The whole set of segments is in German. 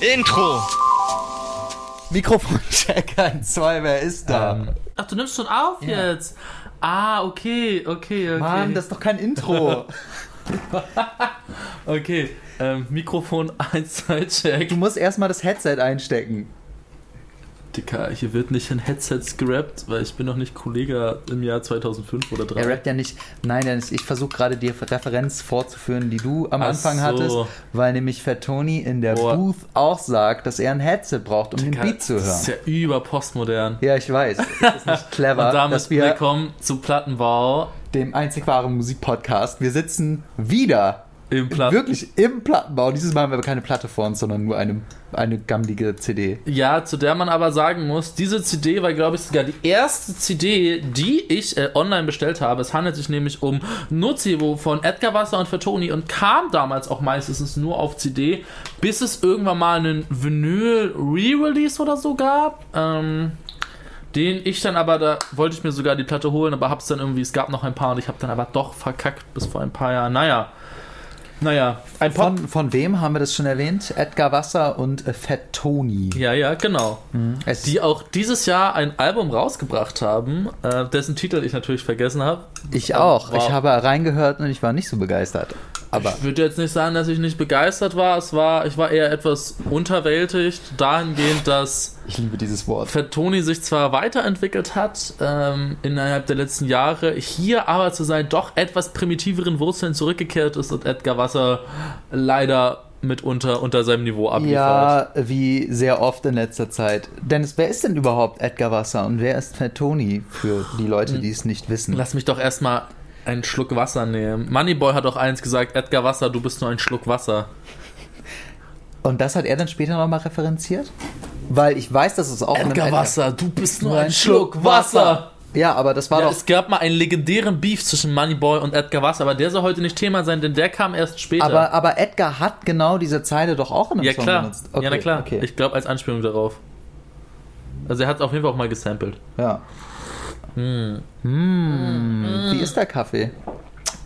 Intro. Mikrofoncheck 1, 2, wer ist da? Ähm, ach, du nimmst schon auf Ja. jetzt? Ah, okay, okay, okay. Mann, das ist doch kein Intro. Okay, ähm, Mikrofon 1, 2, check. du musst erstmal das Headset einstecken. Dicker, hier wird nicht in Headsets gerappt, weil ich bin noch nicht Kollege im Jahr 2005 oder 3. Er rappt ja nicht. Nein, Dennis, ich versuche gerade die Referenz vorzuführen, die du am Ach Anfang so. hattest, weil nämlich Fat Tony in der Boah. Booth auch sagt, dass er ein Headset braucht, um den Dicker, Beat zu Das ist hören. ja über postmodern. Ja, ich weiß. Das ist nicht clever, Und damit willkommen zu Plattenbau dem einzig wahren Musikpodcast, wir sitzen wieder im Platten. wirklich im Plattenbau. Dieses Mal haben wir aber keine Platte vor uns, sondern nur eine, eine gammlige CD. Ja, zu der man aber sagen muss, diese CD war, glaube ich, sogar die erste CD, die ich äh, online bestellt habe. Es handelt sich nämlich um Nocebo von Edgar Wasser und Fatoni und kam damals auch meistens nur auf CD, bis es irgendwann mal einen Vinyl-Re-Release oder so gab. Ähm, den ich dann aber, da wollte ich mir sogar die Platte holen, aber hab's dann irgendwie, es gab noch ein paar und ich habe dann aber doch verkackt bis vor ein paar Jahren. Naja, naja, ein Pop. Von, von wem haben wir das schon erwähnt? Edgar Wasser und äh, Fat Tony. Ja, ja, genau. Es die auch dieses Jahr ein Album rausgebracht haben, äh, dessen Titel ich natürlich vergessen habe. Ich auch. Wow. Ich habe reingehört und ich war nicht so begeistert. Aber Ich würde jetzt nicht sagen, dass ich nicht begeistert war. Es war, ich war eher etwas unterwältigt, dahingehend, dass ich liebe dieses Wort. Fat Tony sich zwar weiterentwickelt hat ähm, innerhalb der letzten Jahre, hier aber zu seinen doch etwas primitiveren Wurzeln zurückgekehrt ist und Edgar Wasser leider mitunter unter seinem Niveau abliefert. Ja, wie sehr oft in letzter Zeit. Dennis, wer ist denn überhaupt Edgar Wasser und wer ist Fat Tony für die Leute, die es nicht wissen? Lass mich doch erstmal einen Schluck Wasser nehmen. Moneyboy hat auch eins gesagt, Edgar Wasser, du bist nur ein Schluck Wasser. Und das hat er dann später nochmal referenziert? Weil ich weiß, dass es auch Edgar Edgar- Wasser, du bist nur ein Schluck Wasser. Ja, aber das war Ja, doch. es gab mal einen legendären Beef zwischen Moneyboy und Edgar Wasser, aber der soll heute nicht Thema sein, denn der kam erst später. Aber, aber Edgar hat genau diese Zeile doch auch in einem ja Song klar, benutzt. ja na klar. Okay. Ich glaube als Anspielung darauf. Also er hat es auf jeden Fall auch mal gesampelt. ja. Hm. Hm, Wie ist der Kaffee?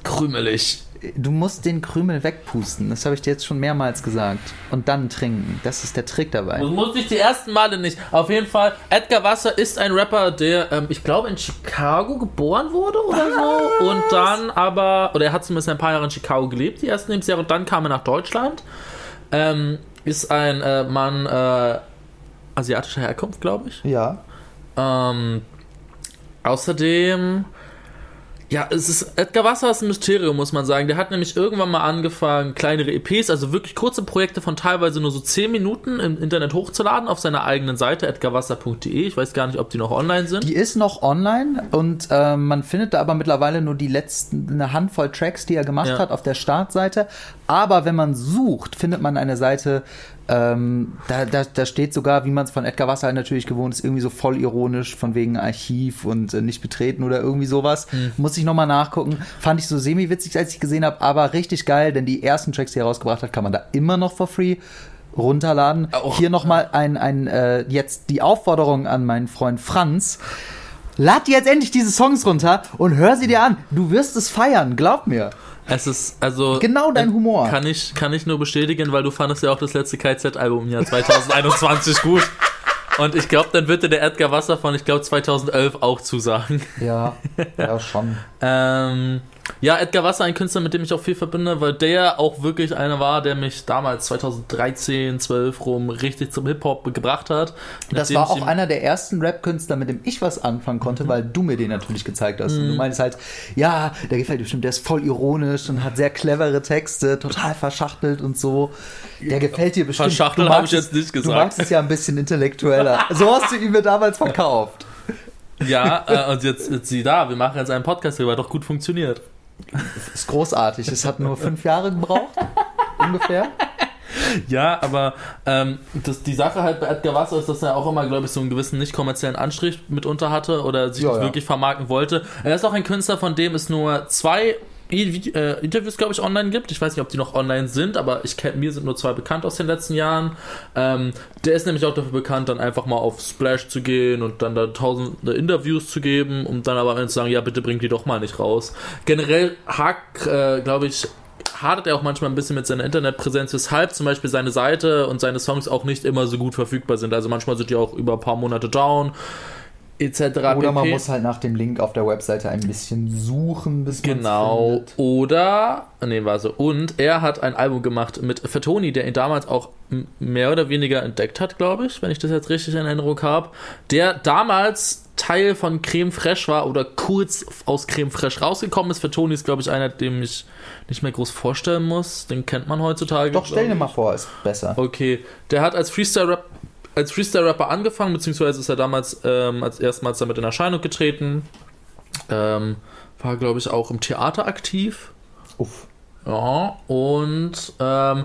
Krümelig. Du musst den Krümel wegpusten. Das habe ich dir jetzt schon mehrmals gesagt. Und dann trinken. Das ist der Trick dabei. Das musste ich die ersten Male nicht. Auf jeden Fall, Edgar Wasser ist ein Rapper, der, ähm, ich glaube, in Chicago geboren wurde oder so. Und dann aber, oder er hat zumindest ein paar Jahre in Chicago gelebt, die ersten Lebensjahre. Und dann kam er nach Deutschland. Ähm, ist ein äh, Mann äh, asiatischer Herkunft, glaube ich. Ja. Ähm, außerdem, ja, es ist, Edgar Wasser ist ein Mysterium, muss man sagen. Der hat nämlich irgendwann mal angefangen, kleinere EPs, also wirklich kurze Projekte von teilweise nur so 10 Minuten im Internet hochzuladen auf seiner eigenen Seite, edgarwasser.de. Ich weiß gar nicht, ob die noch online sind. Die ist noch online und äh, man findet da aber mittlerweile nur die letzten, eine Handvoll Tracks, die er gemacht Ja. hat auf der Startseite. Aber wenn man sucht, findet man eine Seite, ähm, da, da, da steht sogar, wie man es von Edgar Wasser natürlich gewohnt ist, irgendwie so voll ironisch, von wegen Archiv und äh, nicht betreten oder irgendwie sowas. Muss ich nochmal nachgucken. Fand ich so semi-witzig, als ich gesehen habe, aber richtig geil, denn die ersten Tracks, die er rausgebracht hat, kann man da immer noch for free runterladen. Auch- Hier nochmal ein, ein äh, jetzt die Aufforderung an meinen Freund Franz. Lad dir jetzt endlich diese Songs runter und hör sie dir an. Du wirst es feiern, glaub mir. Es ist, also. Genau dein äh, Humor. Kann ich, kann ich nur bestätigen, weil du fandest ja auch das letzte KZ-Album im Jahr 2021 gut. Und ich glaube, dann wird dir der Edgar Wasser von, ich glaube, 2011 auch zusagen. Ja, ja schon. Ähm, ja, Edgar Wasser, ein Künstler, mit dem ich auch viel verbinde, weil der auch wirklich einer war, der mich damals 2013, 12 rum richtig zum Hip-Hop gebracht hat. Das war auch einer der ersten Rap-Künstler, mit dem ich was anfangen konnte, weil du mir den natürlich gezeigt hast. Und Mhm. du meinst halt, ja, der gefällt dir bestimmt, der ist voll ironisch und hat sehr clevere Texte, total verschachtelt und so. Der gefällt dir bestimmt. Verschachtelt Du habe ich jetzt nicht Du gesagt. magst es ja ein bisschen intellektueller. So hast du ihn mir damals verkauft. Ja, äh, und jetzt, jetzt sieh da, wir machen jetzt einen Podcast darüber, hat doch gut funktioniert. Ist großartig. Es hat nur fünf Jahre gebraucht, ungefähr. Ja, aber ähm, das, die Sache halt bei Edgar Wasser ist, dass er auch immer, glaube ich, so einen gewissen nicht kommerziellen Anstrich mitunter hatte oder sich Ja, nicht ja. wirklich vermarkten wollte. Er ist auch ein Künstler, von dem es nur zwei äh, Interviews, glaube ich, online gibt. Ich weiß nicht, ob die noch online sind, aber ich kenn, mir sind nur zwei bekannt aus den letzten Jahren. Ähm, der ist nämlich auch dafür bekannt, dann einfach mal auf Splash zu gehen und dann da tausende Interviews zu geben und dann aber zu sagen, ja, bitte bringt die doch mal nicht raus. Generell hakt, äh, glaube ich, hadert er auch manchmal ein bisschen mit seiner Internetpräsenz, weshalb zum Beispiel seine Seite und seine Songs auch nicht immer so gut verfügbar sind. Also manchmal sind die auch über ein paar Monate down, etc. Oder man muss halt nach dem Link auf der Webseite ein bisschen suchen, bis man's Genau. findet. Oder, nee, war so. Und er hat ein Album gemacht mit Fatoni, der ihn damals auch mehr oder weniger entdeckt hat, glaube ich, wenn ich das jetzt richtig in Erinnerung habe. Der damals Teil von Creme Fraiche war oder kurz aus Creme Fraiche rausgekommen ist. Fatoni ist, glaube ich, einer, den ich nicht mehr groß vorstellen muss. Den kennt man heutzutage. Doch, stell dir mal vor, ist besser. Okay, der hat als Freestyle-Rap als Freestyle-Rapper angefangen, beziehungsweise ist er damals ähm, als erstmals damit in Erscheinung getreten. Ähm, war, glaube ich, auch im Theater aktiv. Uff. Ja, und ähm,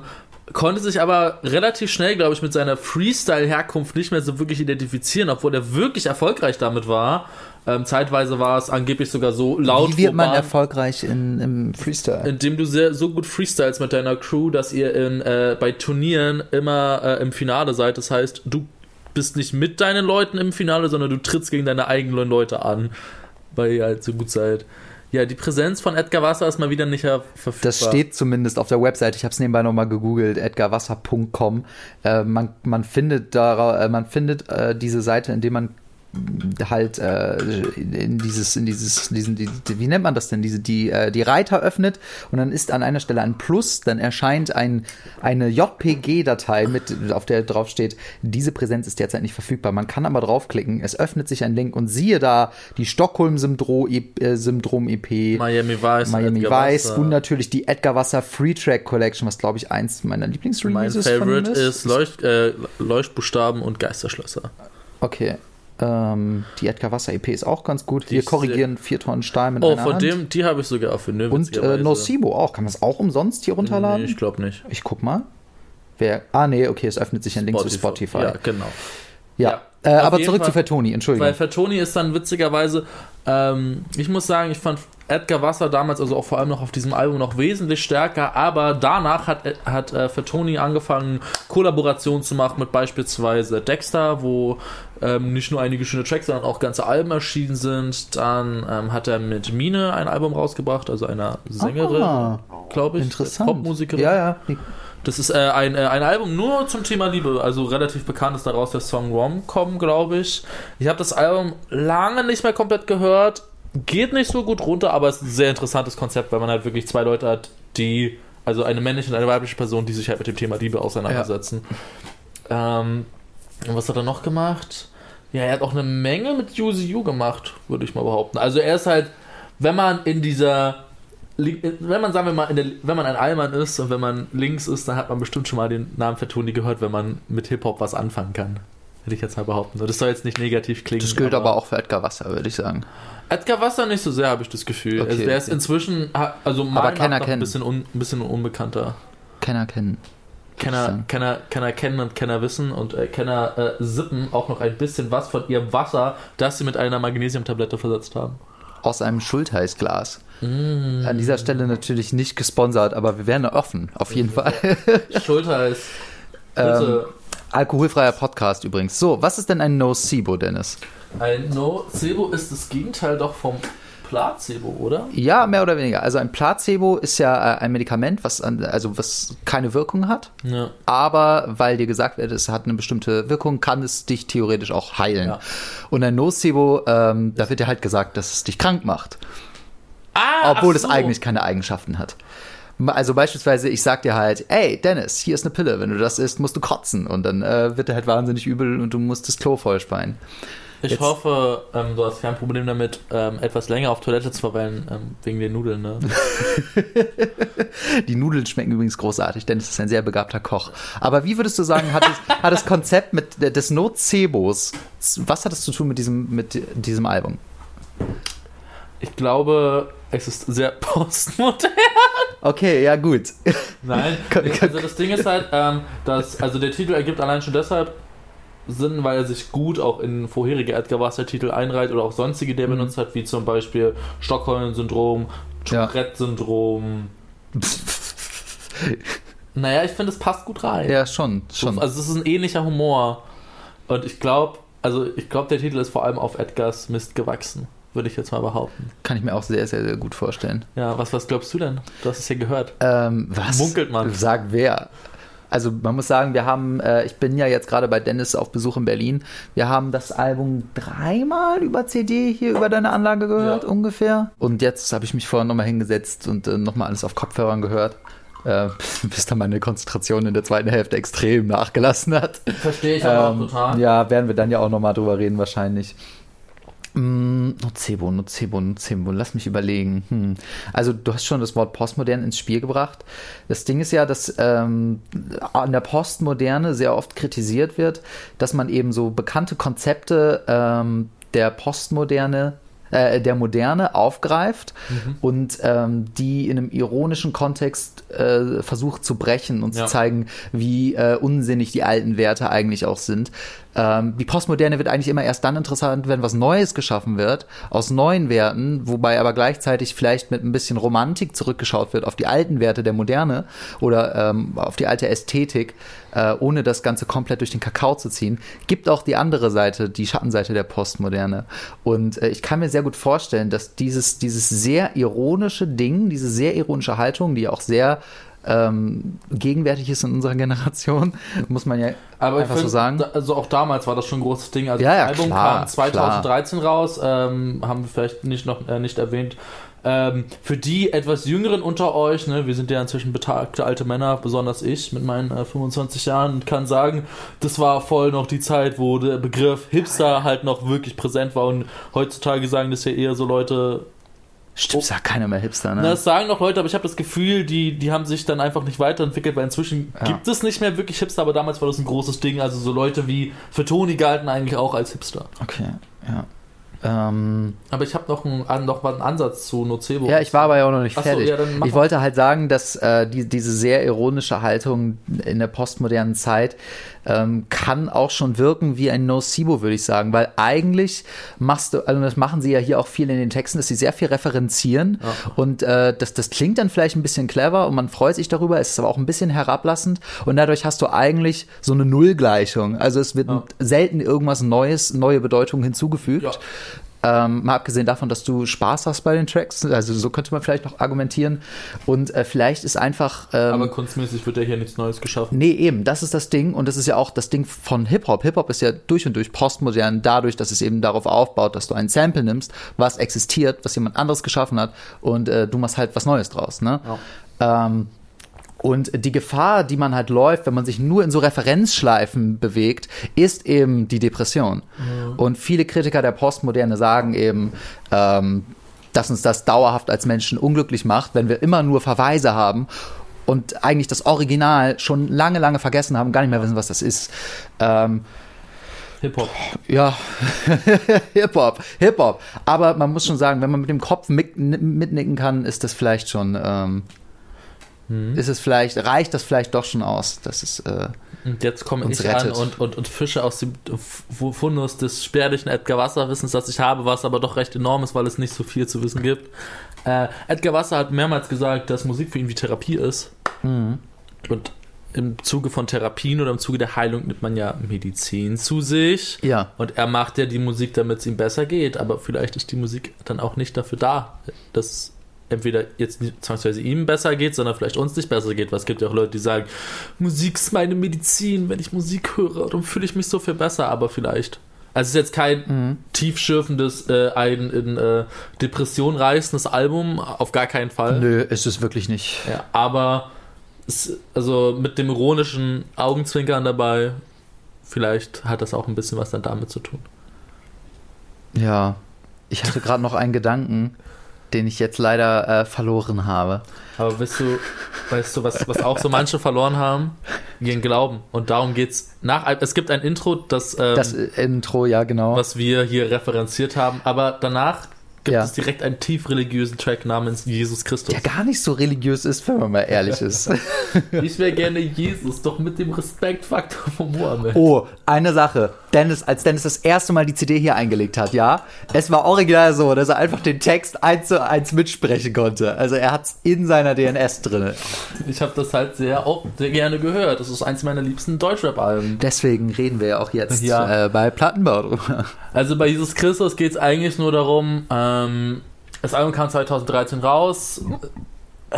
konnte sich aber relativ schnell, glaube ich, mit seiner Freestyle-Herkunft nicht mehr so wirklich identifizieren, obwohl er wirklich erfolgreich damit war. Ähm, zeitweise war es angeblich sogar so laut. Wie wird man urban, erfolgreich in, im Freestyle? indem du sehr, so gut freestyles mit deiner Crew, dass ihr in, äh, bei Turnieren immer äh, im Finale seid. Das heißt, du bist nicht mit deinen Leuten im Finale, sondern du trittst gegen deine eigenen Leute an, weil ihr halt so gut seid. Ja, die Präsenz von Edgar Wasser ist mal wieder nicht verfügbar. Das steht zumindest auf der Website. Ich habe es nebenbei nochmal gegoogelt, edgarwasser.com. Äh, man, man findet da, äh, man findet äh, diese Seite, indem man halt äh, in dieses, in dieses, diesen, die, wie nennt man das denn, diese, die, äh, die Reiter öffnet und dann ist an einer Stelle ein Plus, dann erscheint ein, eine JPG-Datei mit, auf der drauf steht, diese Präsenz ist derzeit nicht verfügbar. Man kann aber draufklicken, es öffnet sich ein Link und siehe da die Stockholm-Syndrom-EP, Miami Vice. Miami Edgar Vice Wasser. und natürlich die Edgar Wasser Free Track Collection, was glaube ich eins meiner Mein Lieblingsreleases von ihm Favorite ist Leucht, äh, Leuchtbuchstaben und Geisterschlösser. Okay. Ähm, die Edgar Wasser EP ist auch ganz gut. Die Wir korrigieren vier Tonnen Stahl mit Oh, einer von Hand. dem, die habe ich sogar auf Vinyl. und äh. Nocibo auch. Kann man das auch umsonst hier runterladen? Nee, ich glaube nicht. ich guck mal. Wer? Ah, nee, okay, es öffnet sich ein Link zu Spotify. Ja, genau. Ja. Ja. Äh, aber zurück Fall- zu Fatoni, Entschuldigung. Weil Fatoni ist dann witzigerweise, ähm, ich muss sagen, ich fand Edgar Wasser damals, also auch vor allem noch auf diesem Album, noch wesentlich stärker, aber danach hat, hat äh, Fatoni angefangen, Kollaborationen zu machen mit beispielsweise Dexter, wo ähm, nicht nur einige schöne Tracks, sondern auch ganze Alben erschienen sind. Dann ähm, hat er mit Mine ein Album rausgebracht, also einer Sängerin, Ah, glaube ich, Interessant. Popmusikerin. Ja, ja. Das ist äh, ein, äh, ein Album nur zum Thema Liebe, also relativ bekannt ist daraus der Song Rom-Com, glaube ich. Ich habe das Album lange nicht mehr komplett gehört, geht nicht so gut runter, aber es ist ein sehr interessantes Konzept, weil man halt wirklich zwei Leute hat, die, also eine männliche und eine weibliche Person, die sich halt mit dem Thema Liebe auseinandersetzen. Ähm, und was hat er noch gemacht? Ja, er hat auch eine Menge mit UZU gemacht, würde ich mal behaupten. Also er ist halt, wenn man in dieser wenn man, sagen wir mal, der, wenn man ein Allmann ist und wenn man links ist, dann hat man bestimmt schon mal den Namen Fatoni gehört, wenn man mit Hip-Hop was anfangen kann. Hätte ich jetzt mal behaupten. Das soll jetzt nicht negativ klingen. Das gilt aber auch für Edgar Wasser, würde ich sagen. Edgar Wasser nicht so sehr, habe ich das Gefühl. Okay, also der ist inzwischen, also Aber noch ein bisschen, un, ein bisschen unbekannter. Kenner kennen. Kenner. Kenner, Kenner kennen und Kenner wissen und äh, Kenner äh, sippen auch noch ein bisschen was von ihrem Wasser, das sie mit einer Magnesiumtablette versetzt haben. Aus einem Schultheißglas. Mm. An dieser Stelle natürlich nicht gesponsert, aber wir wären offen, auf jeden Fall. Schulter ist. Ähm, Bitte. Alkoholfreier Podcast übrigens. So, was ist denn ein Nocebo, Dennis? Ein Nocebo ist das Gegenteil doch vom Placebo, oder? Ja, mehr oder weniger. Also ein Placebo ist ja äh, ein Medikament, was also was keine Wirkung hat, Ja. aber weil dir gesagt wird, es hat eine bestimmte Wirkung, kann es dich theoretisch auch heilen. Ja. Und ein Nocebo, ähm, da wird dir halt gesagt, dass es dich krank macht, Ah, obwohl ach es so. eigentlich keine Eigenschaften hat. Also beispielsweise, ich sag dir halt, ey, Dennis, hier ist eine Pille, wenn du das isst, musst du kotzen. Und dann äh, wird dir halt wahnsinnig übel und du musst das Klo vollspeien. Ich Jetzt- hoffe, ähm, du hast kein Problem damit, ähm, etwas länger auf Toilette zu verweilen, ähm, wegen den Nudeln, ne? Die Nudeln schmecken übrigens großartig, Dennis ist ein sehr begabter Koch. Aber wie würdest du sagen, hat, es, hat das Konzept mit des Nocebos, was hat es zu tun mit diesem, mit diesem Album? Ich glaube, es ist sehr postmodern. Okay, ja gut. Nein, also das Ding ist halt, ähm, dass, also der Titel ergibt allein schon deshalb Sinn, weil er sich gut auch in vorherige Edgar Wasser-Titel einreiht oder auch sonstige, die er Mhm. benutzt hat, wie zum Beispiel Stockholm-Syndrom, Ja. Tourette-Syndrom. Naja, ich finde, es passt gut rein. Ja, schon, schon. Also es ist ein ähnlicher Humor. Und ich glaube, also ich glaube, der Titel ist vor allem auf Edgars Mist gewachsen. Würde ich jetzt mal behaupten. Kann ich mir auch sehr, sehr, sehr gut vorstellen. Ja, was, was glaubst du denn? Du hast es ja gehört. Ähm, was? Munkelt man. Sag wer. Also man muss sagen, wir haben, äh, ich bin ja jetzt gerade bei Dennis auf Besuch in Berlin. Wir haben das Album dreimal über CD hier über deine Anlage gehört, Ja. ungefähr. Und jetzt habe ich mich vorhin nochmal hingesetzt und äh, nochmal alles auf Kopfhörern gehört. Äh, bis dann meine Konzentration in der zweiten Hälfte extrem nachgelassen hat. Verstehe ich Ähm, Ja, werden wir dann ja auch nochmal drüber reden, wahrscheinlich. Mm, Nocebo, Nocebo, Nocebo, lass mich überlegen. Hm. Also, du hast schon das Wort Postmodern ins Spiel gebracht. Das Ding ist ja, dass ähm, an der Postmoderne sehr oft kritisiert wird, dass man eben so bekannte Konzepte ähm, der Postmoderne äh, der Moderne aufgreift und ähm, die in einem ironischen Kontext äh, versucht zu brechen und Ja. zu zeigen, wie äh, unsinnig die alten Werte eigentlich auch sind. Ähm, die Postmoderne wird eigentlich immer erst dann interessant, wenn was Neues geschaffen wird, aus neuen Werten, wobei aber gleichzeitig vielleicht mit ein bisschen Romantik zurückgeschaut wird auf die alten Werte der Moderne oder ähm, auf die alte Ästhetik, äh, ohne das Ganze komplett durch den Kakao zu ziehen. Gibt auch die andere Seite, die Schattenseite der Postmoderne. Und äh, ich kann mir sehr gut vorstellen, dass dieses, dieses sehr ironische Ding, diese sehr ironische Haltung, die auch sehr ähm, gegenwärtig ist in unserer Generation, muss man ja Aber einfach so find, sagen. da- Also auch damals war das schon ein großes Ding. Also Ja, ja, das Album klar, kam 2013 raus, ähm, haben wir vielleicht nicht noch äh, nicht erwähnt. Ähm, für die etwas Jüngeren unter euch, ne, wir sind ja inzwischen betagte alte Männer, besonders ich mit meinen äh, 25 Jahren, kann sagen, das war voll noch die Zeit, wo der Begriff Hipster halt noch wirklich präsent war und heutzutage sagen das ja eher so Leute, Stimmt, sagt keiner mehr Hipster, ne? Na, das sagen noch Leute, aber ich habe das Gefühl, die, die haben sich dann einfach nicht weiterentwickelt, weil inzwischen Ja. gibt es nicht mehr wirklich Hipster, aber damals war das ein großes Ding. Also so Leute wie Fatoni galten eigentlich auch als Hipster. okay, ja. Ähm, Aber ich habe noch, einen, noch mal einen Ansatz zu Nocebo. ja, ich war aber ja auch noch nicht Ach so, fertig. ja, ich wollte halt sagen, dass äh, die, diese sehr ironische Haltung in der postmodernen Zeit ähm, kann auch schon wirken wie ein Nocebo, würde ich sagen, weil eigentlich machst du, also das machen sie ja hier auch viel in den Texten, dass sie sehr viel referenzieren Ja. und äh, das, das klingt dann vielleicht ein bisschen clever und man freut sich darüber, es ist aber auch ein bisschen herablassend und dadurch hast du eigentlich so eine Nullgleichung. Also es wird Ja. selten irgendwas Neues, neue Bedeutung hinzugefügt. Ja. Ähm, mal abgesehen davon, dass du Spaß hast bei den Tracks, also so könnte man vielleicht noch argumentieren. Und äh, vielleicht ist einfach. Ähm, aber kunstmäßig wird ja hier nichts Neues geschaffen. Nee, eben, das ist das Ding und das ist ja auch das Ding von Hip-Hop. Hip-Hop ist ja durch und durch postmodern dadurch, dass es eben darauf aufbaut, dass du ein Sample nimmst, was existiert, was jemand anderes geschaffen hat und äh, du machst halt was Neues draus. Ne? Ähm, und die Gefahr, die man halt läuft, wenn man sich nur in so Referenzschleifen bewegt, ist eben die Depression. Und viele Kritiker der Postmoderne sagen eben, ähm, dass uns das dauerhaft als Menschen unglücklich macht, wenn wir immer nur Verweise haben und eigentlich das Original schon lange, lange vergessen haben, gar nicht mehr wissen, was das ist. Ähm, Hip-Hop. ja, Hip-Hop, Hip-Hop. Aber man muss schon sagen, wenn man mit dem Kopf mit, mitnicken kann, ist das vielleicht schon, ähm, ist es vielleicht, reicht das vielleicht doch schon aus. Das ist, äh, Und jetzt komme ich an rettet. und, und, und fische aus dem Fundus des spärlichen Edgar Wasser-Wissens, das ich habe, was aber doch recht enorm ist, weil es nicht so viel zu wissen gibt. Äh, Edgar Wasser hat mehrmals gesagt, dass Musik für ihn wie Therapie ist. Mhm. Und im Zuge von Therapien oder im Zuge der Heilung nimmt man ja Medizin zu sich. ja. Und er macht ja die Musik, damit es ihm besser geht. Aber vielleicht ist die Musik dann auch nicht dafür da, dass entweder jetzt nicht zwangsweise ihm besser geht, sondern vielleicht uns nicht besser geht. Weil es gibt ja auch Leute, die sagen, Musik ist meine Medizin. Wenn ich Musik höre, dann fühle ich mich so viel besser. Aber vielleicht. Also es ist jetzt kein Mhm. tiefschürfendes, äh, ein in äh, Depression reißendes Album. Auf gar keinen Fall. Nö, ist es wirklich nicht. Ja, aber es, also mit dem ironischen Augenzwinkern dabei, vielleicht hat das auch ein bisschen was dann damit zu tun. Ja. Ich hatte gerade noch einen Gedanken, den ich jetzt leider äh, verloren habe. Aber weißt du, weißt du, was, was auch so manche verloren haben? Ihren Glauben. Und darum geht's nach. Es gibt ein Intro, das, ähm, Das äh, Intro, ja, genau. was wir hier referenziert haben, aber danach gibt Ja. es direkt einen tief religiösen Track namens Jesus Christus. Der gar nicht so religiös ist, wenn man mal ehrlich ist. Ich wäre gerne Jesus, doch mit dem Respektfaktor von Mohammed. Oh, eine Sache. Dennis, als Dennis das erste Mal die CD hier eingelegt hat, ja, es war original so, dass er einfach den Text eins zu eins mitsprechen konnte. Also er hat es in seiner DNS drin. Ich habe das halt sehr, auch sehr gerne gehört. Das ist eins meiner liebsten Deutschrap-Alben. Deswegen reden wir ja auch jetzt Ja. äh, bei Plattenbau drüber. Also bei Jesus Christus geht es eigentlich nur darum, ähm, das Album kam 2013 raus.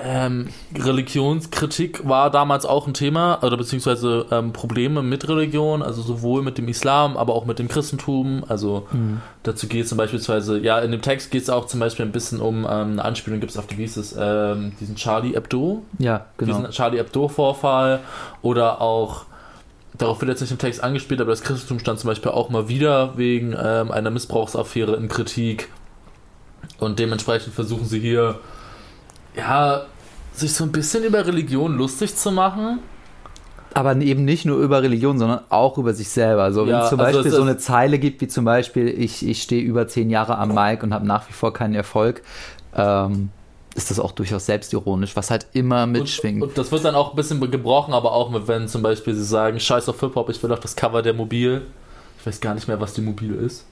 Ähm, Religionskritik war damals auch ein Thema, oder beziehungsweise ähm, Probleme mit Religion, also sowohl mit dem Islam, aber auch mit dem Christentum. Also dazu geht es zum beispielsweise, ja, in dem Text geht es auch zum Beispiel ein bisschen um ähm, eine Anspielung, gibt es auf die, wie hieß es, ähm, diesen Charlie Hebdo, Ja, genau. diesen Charlie Hebdo-Vorfall oder auch, darauf wird jetzt nicht im Text angespielt, aber das Christentum stand zum Beispiel auch mal wieder wegen ähm, einer Missbrauchsaffäre in Kritik und dementsprechend versuchen sie hier, ja, sich so ein bisschen über Religion lustig zu machen. Aber eben nicht nur über Religion, sondern auch über sich selber. Also wenn Ja, es zum also Beispiel es so eine Zeile gibt, wie zum Beispiel, ich, ich stehe über zehn Jahre am Mic und habe nach wie vor keinen Erfolg, ähm, ist das auch durchaus selbstironisch, was halt immer mitschwingt. Und, und das wird dann auch ein bisschen gebrochen, aber auch mit, wenn zum Beispiel sie sagen, scheiß auf Hip-Hop, ich will auf das Cover der Mobil. Ich weiß gar nicht mehr, was die Mobil ist.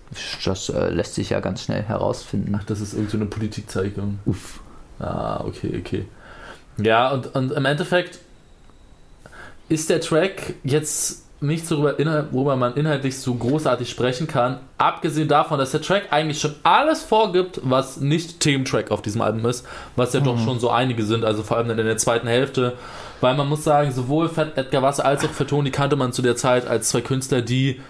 das äh, lässt sich ja ganz schnell herausfinden. Das ist irgendwie so eine Politikzeichnung. Uff. Ah, okay, okay. Ja, und, und im Endeffekt ist der Track jetzt nicht so, worüber, worüber man inhaltlich so großartig sprechen kann, abgesehen davon, dass der Track eigentlich schon alles vorgibt, was nicht Thementrack auf diesem Album ist, was ja doch schon so einige sind, also vor allem in der zweiten Hälfte, weil man muss sagen, sowohl Fat Edgar Wasser als auch Fatoni kannte man zu der Zeit als zwei Künstler, die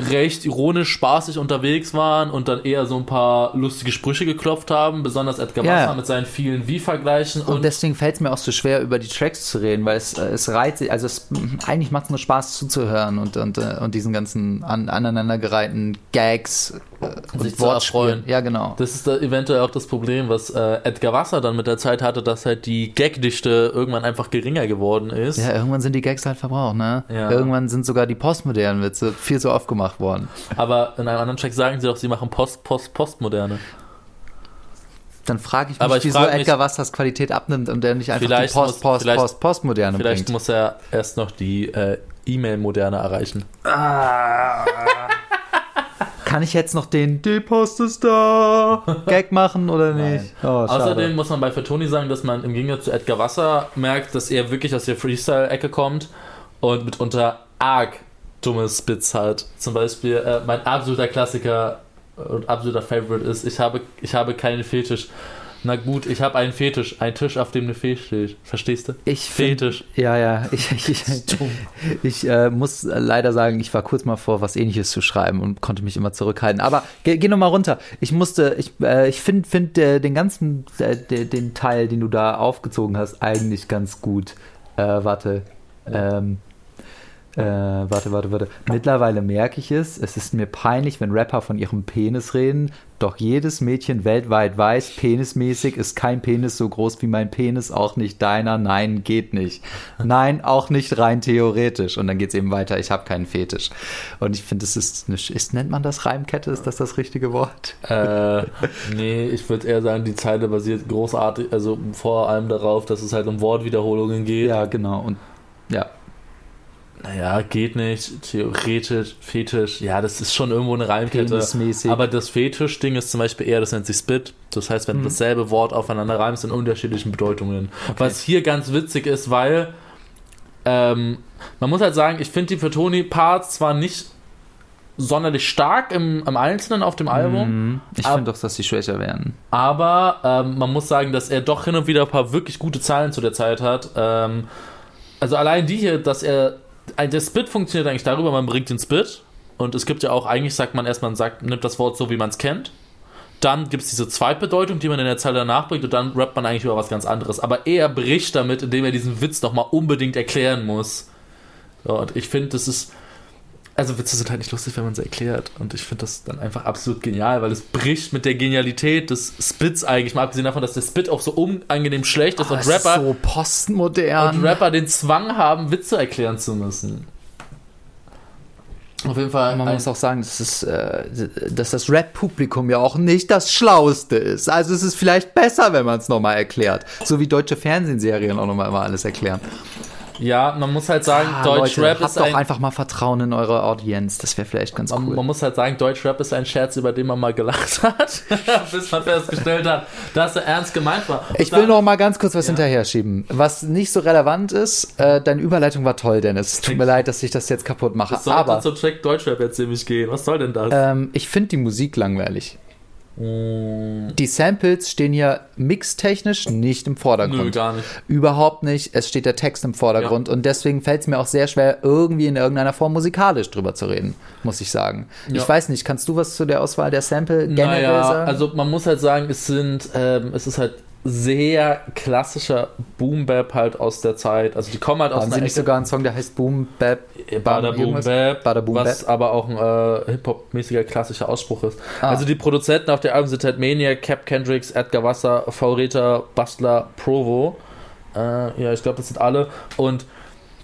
recht ironisch, spaßig unterwegs waren und dann eher so ein paar lustige Sprüche geklopft haben, besonders Edgar Ja. Wasser mit seinen vielen Wie-Vergleichen Und und deswegen fällt es mir auch so schwer, über die Tracks zu reden, weil es, äh, es reizt, sich- also es, eigentlich macht es nur Spaß zuzuhören und, und, äh, und diesen ganzen an, aneinandergereihten Gags äh, Sich und zu Wortspielen. erfreuen. Ja, genau. Das ist da eventuell auch das Problem, was äh, Edgar Wasser dann mit der Zeit hatte, dass halt die Gagdichte irgendwann einfach geringer geworden ist. Ja, irgendwann sind die Gags halt verbraucht, ne? Ja. Irgendwann sind sogar die postmodernen Witze viel zu oft gemacht worden. Aber in einem anderen Track sagen sie doch, sie machen Post, Post, Postmoderne. Dann frage ich mich, Aber ich wieso frag mich- Edgar Wassers Qualität abnimmt und der nicht einfach die Post, muss- Post, vielleicht- Post, Postmoderne Vielleicht bringt. muss er erst noch die äh, E-Mail-Moderne erreichen. Kann ich jetzt noch den Die Post ist da Gag machen oder nicht? Oh. Außerdem muss man bei Fatoni sagen, dass man im Gegensatz zu Edgar Wasser merkt, dass er wirklich aus der Freestyle-Ecke kommt und mitunter arg dumme Spits hat. Zum Beispiel äh, mein absoluter Klassiker und absoluter Favorite ist, ich habe, ich habe keinen Fetisch. Na gut, ich habe einen Fetisch, einen Tisch, auf dem eine Fee steht. Verstehst du? ich find- Fetisch. Ja, ja, ich, ich, ich, ich äh, muss leider sagen, ich war kurz mal vor, was ähnliches zu schreiben und konnte mich immer zurückhalten. Aber geh, geh noch mal runter. Ich musste, ich, äh, ich finde find, äh, den ganzen, äh, de- den Teil, den du da aufgezogen hast, eigentlich ganz gut. Äh, warte. Ähm, äh, warte, warte, warte. Mittlerweile merke ich es. Es ist mir peinlich, wenn Rapper von ihrem Penis reden. Doch jedes Mädchen weltweit weiß, penismäßig ist kein Penis so groß wie mein Penis, auch nicht deiner. Nein, geht nicht. Nein, auch nicht rein theoretisch. Und dann geht es eben weiter. Ich habe keinen Fetisch. Und ich finde, es ist, eine, ist, nennt man das Reimkette? Ist das das richtige Wort? Äh, nee, ich würde eher sagen, die Zeile basiert großartig, also vor allem darauf, dass es halt um Wortwiederholungen geht. Ja, genau. Und ja, Naja, geht nicht. Theoretisch, Fetisch, ja, das ist schon irgendwo eine Reimkette. Aber das Fetisch-Ding ist zum Beispiel eher, das nennt sich Spit. Das heißt, wenn Mhm. dasselbe Wort aufeinander reimst in unterschiedlichen Bedeutungen. Was hier ganz witzig ist, weil ähm, man muss halt sagen, ich finde die Fatoni-Parts zwar nicht sonderlich stark im, im Einzelnen auf dem Album, Mhm. ich finde doch, dass die schwächer werden. aber ähm, man muss sagen, dass er doch hin und wieder ein paar wirklich gute Zahlen zu der Zeit hat. Ähm, also allein die hier, dass er. Ein- Der Spit funktioniert eigentlich darüber, man bringt den Spit. Und es gibt ja auch, eigentlich sagt man erst, man sagt, nimmt das Wort so, wie man es kennt. Dann gibt es diese Zweitbedeutung, die man in der Zeile danach bringt, und dann rappt man eigentlich über was ganz anderes. Aber er bricht damit, indem er diesen Witz nochmal unbedingt erklären muss. Und ich finde, das ist. Also Witze sind halt nicht lustig, wenn man sie erklärt. Und ich finde das dann einfach absolut genial, weil es bricht mit der Genialität des Spits eigentlich, mal abgesehen davon, dass der Spit auch so unangenehm schlecht ist Oh, und es ist Rapper, so postmodern. und Rapper den Zwang haben, Witze erklären zu müssen. Auf jeden Fall. Man ein- muss auch sagen, dass, es, äh, dass das Rap-Publikum ja auch nicht das Schlauste ist. Also es ist vielleicht besser, wenn man es nochmal erklärt. So wie deutsche Fernsehserien auch nochmal immer alles erklären. Ja, man muss halt sagen, Ah, Deutschrap ist habt ein doch einfach mal Vertrauen in eure Audienz. Das wäre vielleicht ganz Man, cool. man muss halt sagen, Deutschrap ist ein Scherz, über den man mal gelacht hat, bis man festgestellt hat, dass er ernst gemeint war. Und Ich will noch mal ganz kurz was hinterher schieben. Was nicht so relevant ist, äh, deine Überleitung war toll, Dennis. Es tut mir leid, dass ich das jetzt kaputt mache. Das sollte Aber zum Track Deutschrap jetzt nämlich gehen. Was soll denn das? ähm, ich finde die Musik langweilig. Mm, Die Samples stehen hier mixtechnisch nicht im Vordergrund. nö, gar nicht. Überhaupt nicht. Es steht der Text im Vordergrund und deswegen fällt es mir auch sehr schwer, irgendwie in irgendeiner Form musikalisch drüber zu reden, muss ich sagen. Ja. Ich weiß nicht, kannst du was zu der Auswahl der Sample generell Naja, sagen? also man muss halt sagen, es sind, ähm, es ist halt sehr klassischer Boom Bap halt aus der Zeit. Also die kommen halt aus Haben sie nicht sogar einen Song, der heißt Boom Bap? Bada Boom? Bap, Bada Boom was Bap. aber auch ein äh, Hip-Hop-mäßiger klassischer Ausspruch ist. Ah. Also die Produzenten auf der Alben sind halt Maniac, Cap Kendricks, Edgar Wasser, V-Reta, Bastler, Provo. Äh, ja, ich glaube, das sind alle. Und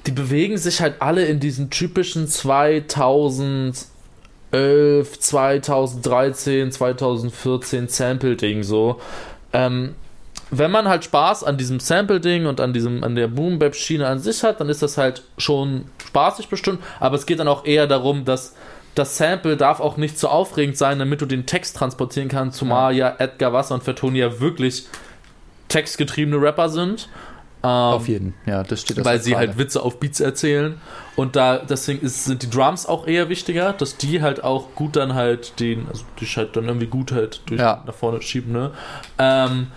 die bewegen sich halt alle in diesen typischen 2011, 2013, 2014 Sample-Ding so. Ähm, wenn man halt Spaß an diesem Sample-Ding und an diesem, an der Boom-Bap-Schiene an sich hat, dann ist das halt schon spaßig bestimmt, aber es geht dann auch eher darum, dass das Sample darf auch nicht so aufregend sein, damit du den Text transportieren kannst, zumal ja, Edgar Wasser und Fertoni ja wirklich textgetriebene Rapper sind. Ähm, Auf jeden, ja, das steht weil auf sie halt. Witze auf Beats erzählen. Und da deswegen ist, sind die Drums auch eher wichtiger, dass die halt auch gut dann halt den, also die halt dann irgendwie gut halt durch Ja. nach vorne schieben, ne? Ähm,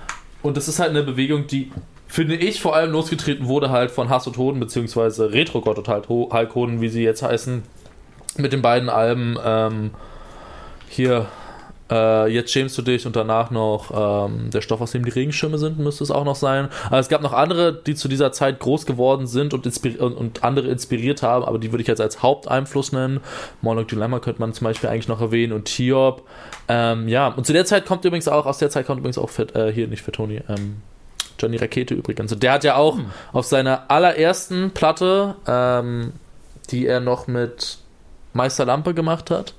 und das ist halt eine Bewegung, die, finde ich, vor allem losgetreten wurde halt von Hass und Hoden, beziehungsweise Retro-Gott und halt Hulk wie sie jetzt heißen, mit den beiden Alben, ähm, hier, äh, jetzt schämst du dich und danach noch ähm, der Stoff, aus dem die Regenschirme sind, müsste es auch noch sein. Aber es gab noch andere, die zu dieser Zeit groß geworden sind und, und, und andere inspiriert haben, aber die würde ich jetzt als Haupteinfluss nennen. Monarch Dilemma könnte man zum Beispiel eigentlich noch erwähnen und Tiob. Ähm, ja, und zu der Zeit kommt übrigens auch, aus der Zeit kommt übrigens auch, Fet, äh, hier nicht für Tony, ähm, Johnny Rakete übrigens. Und der hat ja auch auf seiner allerersten Platte, ähm, die er noch mit Meister Lampe gemacht hat,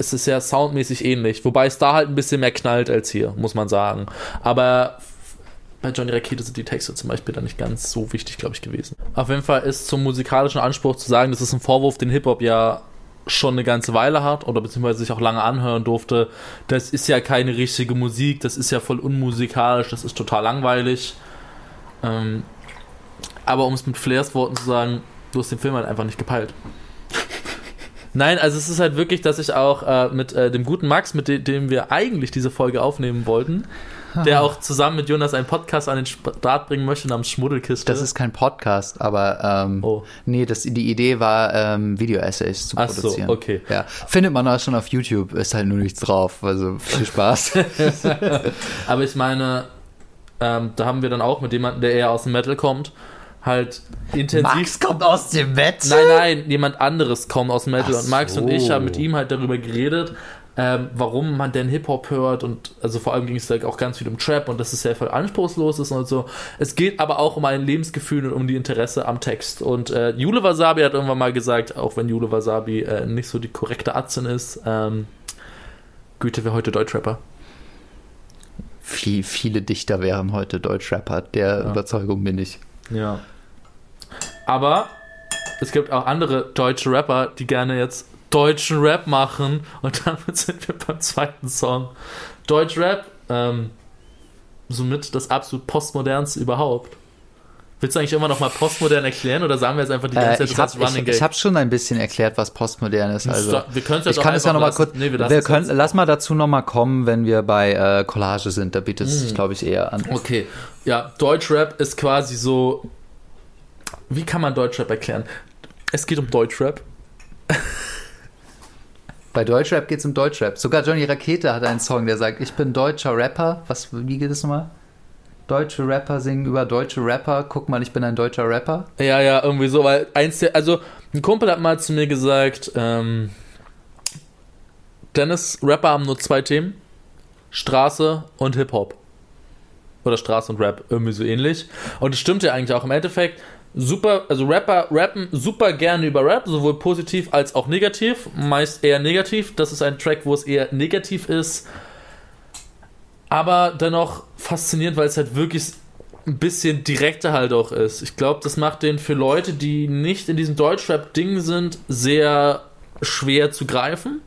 ist es ja soundmäßig ähnlich. Wobei es da halt ein bisschen mehr knallt als hier, muss man sagen. Aber bei Johnny Rakete sind die Texte zum Beispiel dann nicht ganz so wichtig, glaube ich, gewesen. Auf jeden Fall ist zum musikalischen Anspruch zu sagen, das ist ein Vorwurf, den Hip-Hop ja schon eine ganze Weile hat oder beziehungsweise sich auch lange anhören durfte. Das ist ja keine richtige Musik, das ist ja voll unmusikalisch, das ist total langweilig. Ähm, aber um es mit Flairs Worten zu sagen, du hast den Film halt einfach nicht gepeilt. Nein, also es ist halt wirklich, dass ich auch äh, mit äh, dem guten Max, mit de dem wir eigentlich diese Folge aufnehmen wollten, der auch zusammen mit Jonas einen Podcast an den Start bringen möchte namens Schmuddelkiste. Das ist kein Podcast, aber ähm, Oh. nee, das, die Idee war, ähm, Video-Essays zu Ach so, produzieren. okay. Ja. Findet man auch schon auf YouTube, ist halt nur nichts drauf. Also viel Spaß. Aber ich meine, ähm, da haben wir dann auch mit jemandem, der eher aus dem Metal kommt, halt intensiv. kommt aus dem Bett. Nein, nein, jemand anderes kommt aus dem Metal. Ach und Max und so. ich haben mit ihm halt darüber geredet, ähm, warum man denn Hip-Hop hört. Und also vor allem ging es da auch ganz viel um Trap und dass es sehr voll anspruchslos ist und so. Es geht aber auch um ein Lebensgefühl und um die Interesse am Text. Und äh, Jule Wasabi hat irgendwann mal gesagt, auch wenn Jule Wasabi äh, nicht so die korrekte Atzen ist, ähm, Goethe wäre heute Deutschrapper. Viel, viele Dichter wären heute Deutschrapper. Der Ja. Überzeugung bin ich. Ja. Aber es gibt auch andere deutsche Rapper, die gerne jetzt deutschen Rap machen. Und damit sind wir beim zweiten Song. Deutschrap, ähm, somit das absolut postmodernste überhaupt. Willst du eigentlich immer noch mal postmodern erklären oder sagen wir jetzt einfach die ganze Äh, Zeit, ich das habe als Running ich, ich Gag? hab schon ein bisschen erklärt, was postmodern ist. Also, wir können es ich kann es ja noch mal lassen. kurz. Nee, wir wir können, jetzt. lass mal dazu noch mal kommen, wenn wir bei äh, Collage sind. Da bietet es Mm. sich, glaube ich, eher an. Okay, ja, Deutschrap ist quasi so. Wie kann man Deutschrap erklären? Es geht um Deutschrap. Bei Deutschrap geht es um Deutschrap. Sogar Johnny Rakete hat einen Song, der sagt, ich bin deutscher Rapper. Was, wie geht es nochmal? Deutsche Rapper singen über deutsche Rapper. Guck mal, ich bin ein deutscher Rapper. Ja, ja, irgendwie so, weil eins der, also ein Kumpel hat mal zu mir gesagt, ähm, Dennis, Rapper haben nur zwei Themen, Straße und Hip-Hop. Oder Straße und Rap, irgendwie so ähnlich. Und es stimmt ja eigentlich auch im Endeffekt. Super, also Rapper rappen super gerne über Rap, sowohl positiv als auch negativ. Meist eher negativ. Das ist ein Track, wo es eher negativ ist. Aber dennoch faszinierend, weil es halt wirklich ein bisschen direkter halt auch ist. Ich glaube, das macht den für Leute, die nicht in diesem Deutschrap-Ding sind, sehr schwer zu greifen,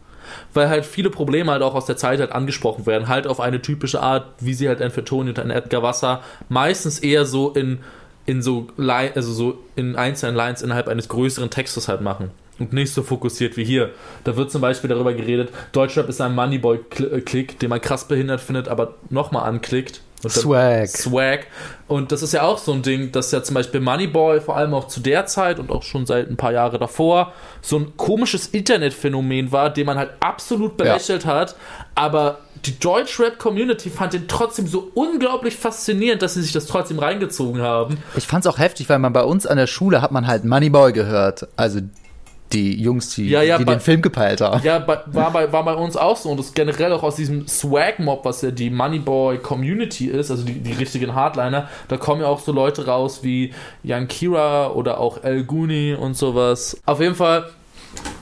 weil halt viele Probleme halt auch aus der Zeit halt angesprochen werden, halt auf eine typische Art, wie sie halt ein Fettoni und ein Edgar Wasser meistens eher so in, in so, also so in einzelnen Lines innerhalb eines größeren Textes halt machen und nicht so fokussiert wie hier. Da wird zum Beispiel darüber geredet, Deutschrap ist ein Moneyboy-Klick, den man krass behindert findet, aber nochmal anklickt. Swag. Swag. Und das ist ja auch so ein Ding, dass ja zum Beispiel Moneyboy vor allem auch zu der Zeit und auch schon seit ein paar Jahre davor so ein komisches Internetphänomen war, den man halt absolut belächelt ja. hat, aber die Deutschrap-Community fand den trotzdem so unglaublich faszinierend, dass sie sich das trotzdem reingezogen haben. Ich fand's auch heftig, weil man bei uns an der Schule hat man halt Moneyboy gehört. Also die Jungs, die, ja, ja, die bei, den Film gepeilt haben. Ja, bei, war, bei, war bei uns auch so. Und das generell auch aus diesem Swag-Mob, was ja die Moneyboy-Community ist, also die, die richtigen Hardliner, da kommen ja auch so Leute raus wie Young Kira oder auch El Guni und sowas. Auf jeden Fall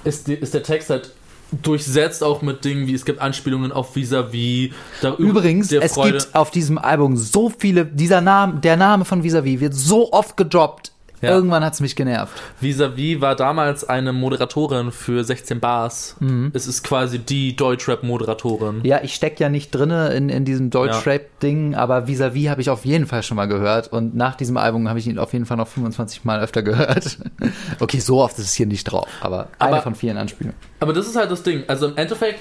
ist, die, ist der Text halt durchsetzt auch mit Dingen wie es gibt Anspielungen auf Vis-a-vis. -vis, Übrigens, es gibt auf diesem Album so viele, dieser Name, der Name von Vis-a-vis -vis wird so oft gedroppt ja. Irgendwann hat es mich genervt. Vis-a-vis war damals eine Moderatorin für 16 Bars. Mhm. Es ist quasi die Deutschrap-Moderatorin. Ja, ich stecke ja nicht drin in, in diesem Deutschrap-Ding, aber Vis-a-vis habe ich auf jeden Fall schon mal gehört. Und nach diesem Album habe ich ihn auf jeden Fall noch 25 Mal öfter gehört. okay, so oft ist es hier nicht drauf, aber, aber eine von vielen Anspielungen. Aber das ist halt das Ding. Also im Endeffekt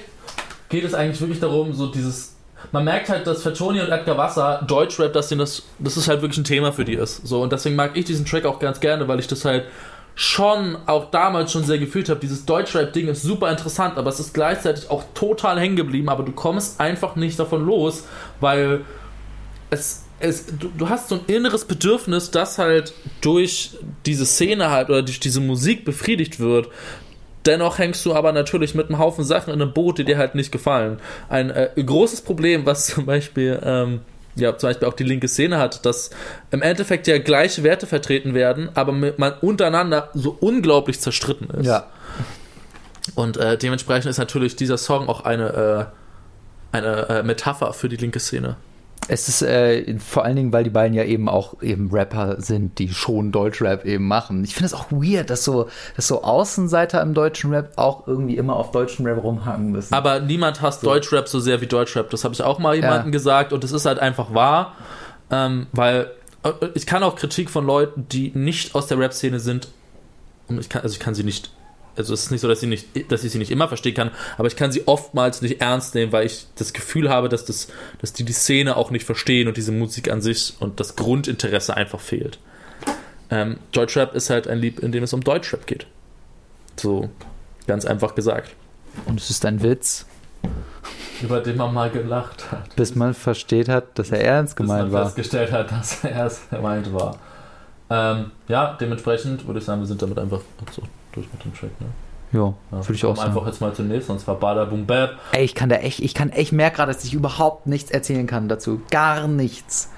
geht es eigentlich wirklich darum, so dieses man merkt halt, dass Fatoni und Edgar Wasser Deutschrap, dass das, das ist halt wirklich ein Thema für die ist. So, und deswegen mag ich diesen Track auch ganz gerne, weil ich das halt schon auch damals schon sehr gefühlt habe. Dieses Deutschrap-Ding ist super interessant, aber es ist gleichzeitig auch total hängen geblieben, aber du kommst einfach nicht davon los, weil es, es, du, du, hast so ein inneres Bedürfnis, das halt durch diese Szene halt oder durch diese Musik befriedigt wird. Dennoch hängst du aber natürlich mit einem Haufen Sachen in einem Boot, die dir halt nicht gefallen. Ein äh, großes Problem, was zum Beispiel, ähm, ja, zum Beispiel auch die linke Szene hat, dass im Endeffekt ja gleiche Werte vertreten werden, aber man untereinander so unglaublich zerstritten ist. Ja. Und äh, dementsprechend ist natürlich dieser Song auch eine, äh, eine äh, Metapher für die linke Szene. Es ist äh, vor allen Dingen, weil die beiden ja eben auch eben Rapper sind, die schon Deutschrap eben machen. Ich finde es auch weird, dass so, dass so Außenseiter im deutschen Rap auch irgendwie immer auf deutschen Rap rumhaken müssen. Aber niemand hasst so. Deutschrap so sehr wie Deutschrap. Das habe ich auch mal jemandem ja. gesagt und es ist halt einfach wahr, ähm, weil äh, ich kann auch Kritik von Leuten, die nicht aus der Rap-Szene sind, ich kann, also ich kann sie nicht also es ist nicht so, dass, sie nicht, dass ich sie nicht immer verstehen kann, aber ich kann sie oftmals nicht ernst nehmen, weil ich das Gefühl habe, dass, das, dass die die Szene auch nicht verstehen und diese Musik an sich und das Grundinteresse einfach fehlt. Ähm, Deutschrap ist halt ein Lied, in dem es um Deutschrap geht. So, ganz einfach gesagt. Und es ist ein Witz. Über den man mal gelacht hat. Bis man versteht hat, dass er ernst gemeint Bis man war. festgestellt hat, dass er ernst gemeint war. Ähm, ja, dementsprechend würde ich sagen, wir sind damit einfach so durch mit dem Track, ne? Ja, ja würde ich auch sagen. einfach jetzt mal zum nächsten, und zwar Bada Boom Bap. Ey, ich kann da echt, ich kann echt merke gerade, dass ich überhaupt nichts erzählen kann dazu. Gar nichts.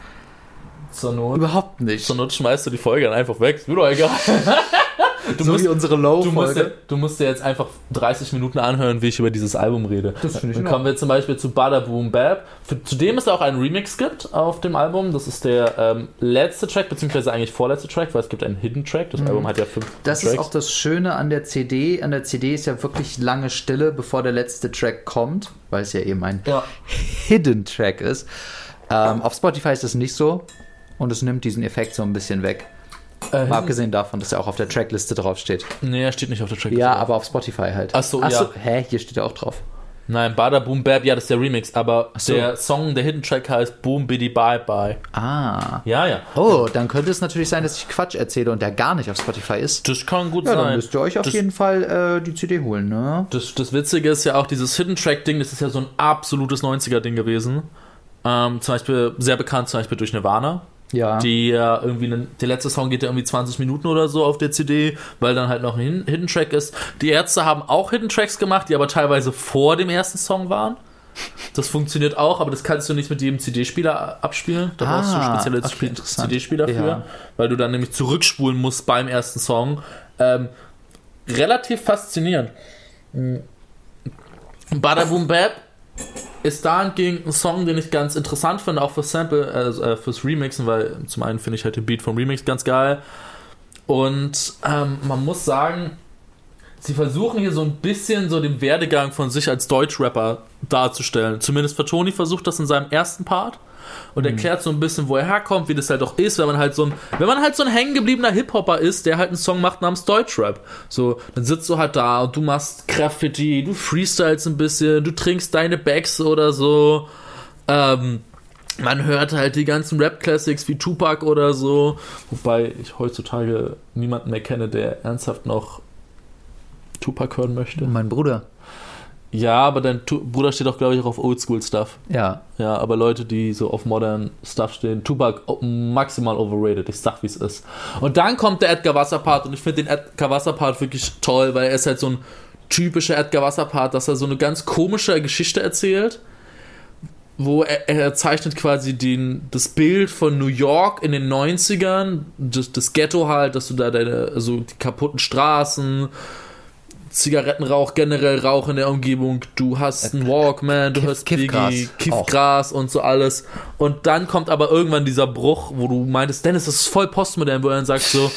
Zur Not. Überhaupt nicht. Zur Not schmeißt du die Folge dann einfach weg. Ist mir doch egal. Du so musst, wie unsere Low-Folge. Du, musst dir, du musst dir jetzt einfach 30 Minuten anhören, wie ich über dieses Album rede. Das finde ich Dann kommen wir zum Beispiel zu Bada Boom Bap. Für, zu dem es auch einen Remix gibt auf dem Album. Das ist der ähm, letzte Track, beziehungsweise eigentlich vorletzte Track, weil es gibt einen Hidden Track. Das mhm. Album hat ja fünf Das Tracks. ist auch das Schöne an der CD. An der CD ist ja wirklich lange Stille, bevor der letzte Track kommt, weil es ja eben ein ja. Hidden Track ist. Ähm, auf Spotify ist es nicht so und es nimmt diesen Effekt so ein bisschen weg. Äh, Mal abgesehen davon, dass er auch auf der Trackliste draufsteht. Nee, er steht nicht auf der Trackliste. Ja, aber auf Spotify halt. Achso, Ach so, ja. Hä, hier steht er auch drauf. Nein, Bada Boom Bab, ja, das ist der Remix, aber so. der Song, der Hidden Track heißt Boom Biddy Bye Bye. Ah. Ja, ja. Oh, dann könnte es natürlich sein, dass ich Quatsch erzähle und der gar nicht auf Spotify ist. Das kann gut ja, sein. Dann müsst ihr euch auf das, jeden Fall äh, die CD holen, ne? Das, das Witzige ist ja auch, dieses Hidden Track-Ding, das ist ja so ein absolutes 90er-Ding gewesen. Ähm, zum Beispiel, sehr bekannt zum Beispiel durch Nirvana. Ja. Die ja irgendwie, ne, der letzte Song geht ja irgendwie 20 Minuten oder so auf der CD, weil dann halt noch ein Hidden Track ist. Die Ärzte haben auch Hidden Tracks gemacht, die aber teilweise vor dem ersten Song waren. Das funktioniert auch, aber das kannst du nicht mit jedem CD-Spieler abspielen. Da ah, brauchst du ah, spezielle okay, CD-Spieler für, ja. weil du dann nämlich zurückspulen musst beim ersten Song. Ähm, relativ faszinierend. Bada Boom Bap ist dahingehend ein Song, den ich ganz interessant finde, auch fürs Sample, äh, fürs Remixen, weil zum einen finde ich halt den Beat vom Remix ganz geil. Und ähm, man muss sagen, sie versuchen hier so ein bisschen so den Werdegang von sich als Deutschrapper darzustellen. Zumindest Fatoni versucht das in seinem ersten Part und erklärt so ein bisschen, wo er herkommt, wie das halt auch ist, wenn man halt so ein, wenn man halt so ein hängengebliebener Hip-Hopper ist, der halt einen Song macht namens Deutschrap. So, dann sitzt du halt da und du machst Graffiti, du freestyles ein bisschen, du trinkst deine Bags oder so. Ähm, man hört halt die ganzen Rap-Classics wie Tupac oder so, wobei ich heutzutage niemanden mehr kenne, der ernsthaft noch Tupac hören möchte. Mein Bruder. Ja, aber dein tu Bruder steht auch, glaube ich, auch auf Oldschool-Stuff. Ja. Ja, aber Leute, die so auf modern Stuff stehen, Tupac oh, maximal overrated. Ich sag, wie es ist. Und dann kommt der Edgar Wasser-Part und ich finde den Edgar Wasser-Part wirklich toll, weil er ist halt so ein typischer Edgar Wasser-Part, dass er so eine ganz komische Geschichte erzählt wo er, er, zeichnet quasi den, das Bild von New York in den 90ern, das, das Ghetto halt, dass du da deine, also die kaputten Straßen, Zigarettenrauch, generell Rauch in der Umgebung, du hast einen Walkman, du Kiff, hast Biggie, Kiffgras und so alles. Und dann kommt aber irgendwann dieser Bruch, wo du meintest, Dennis, das ist voll postmodern, wo er dann sagt so,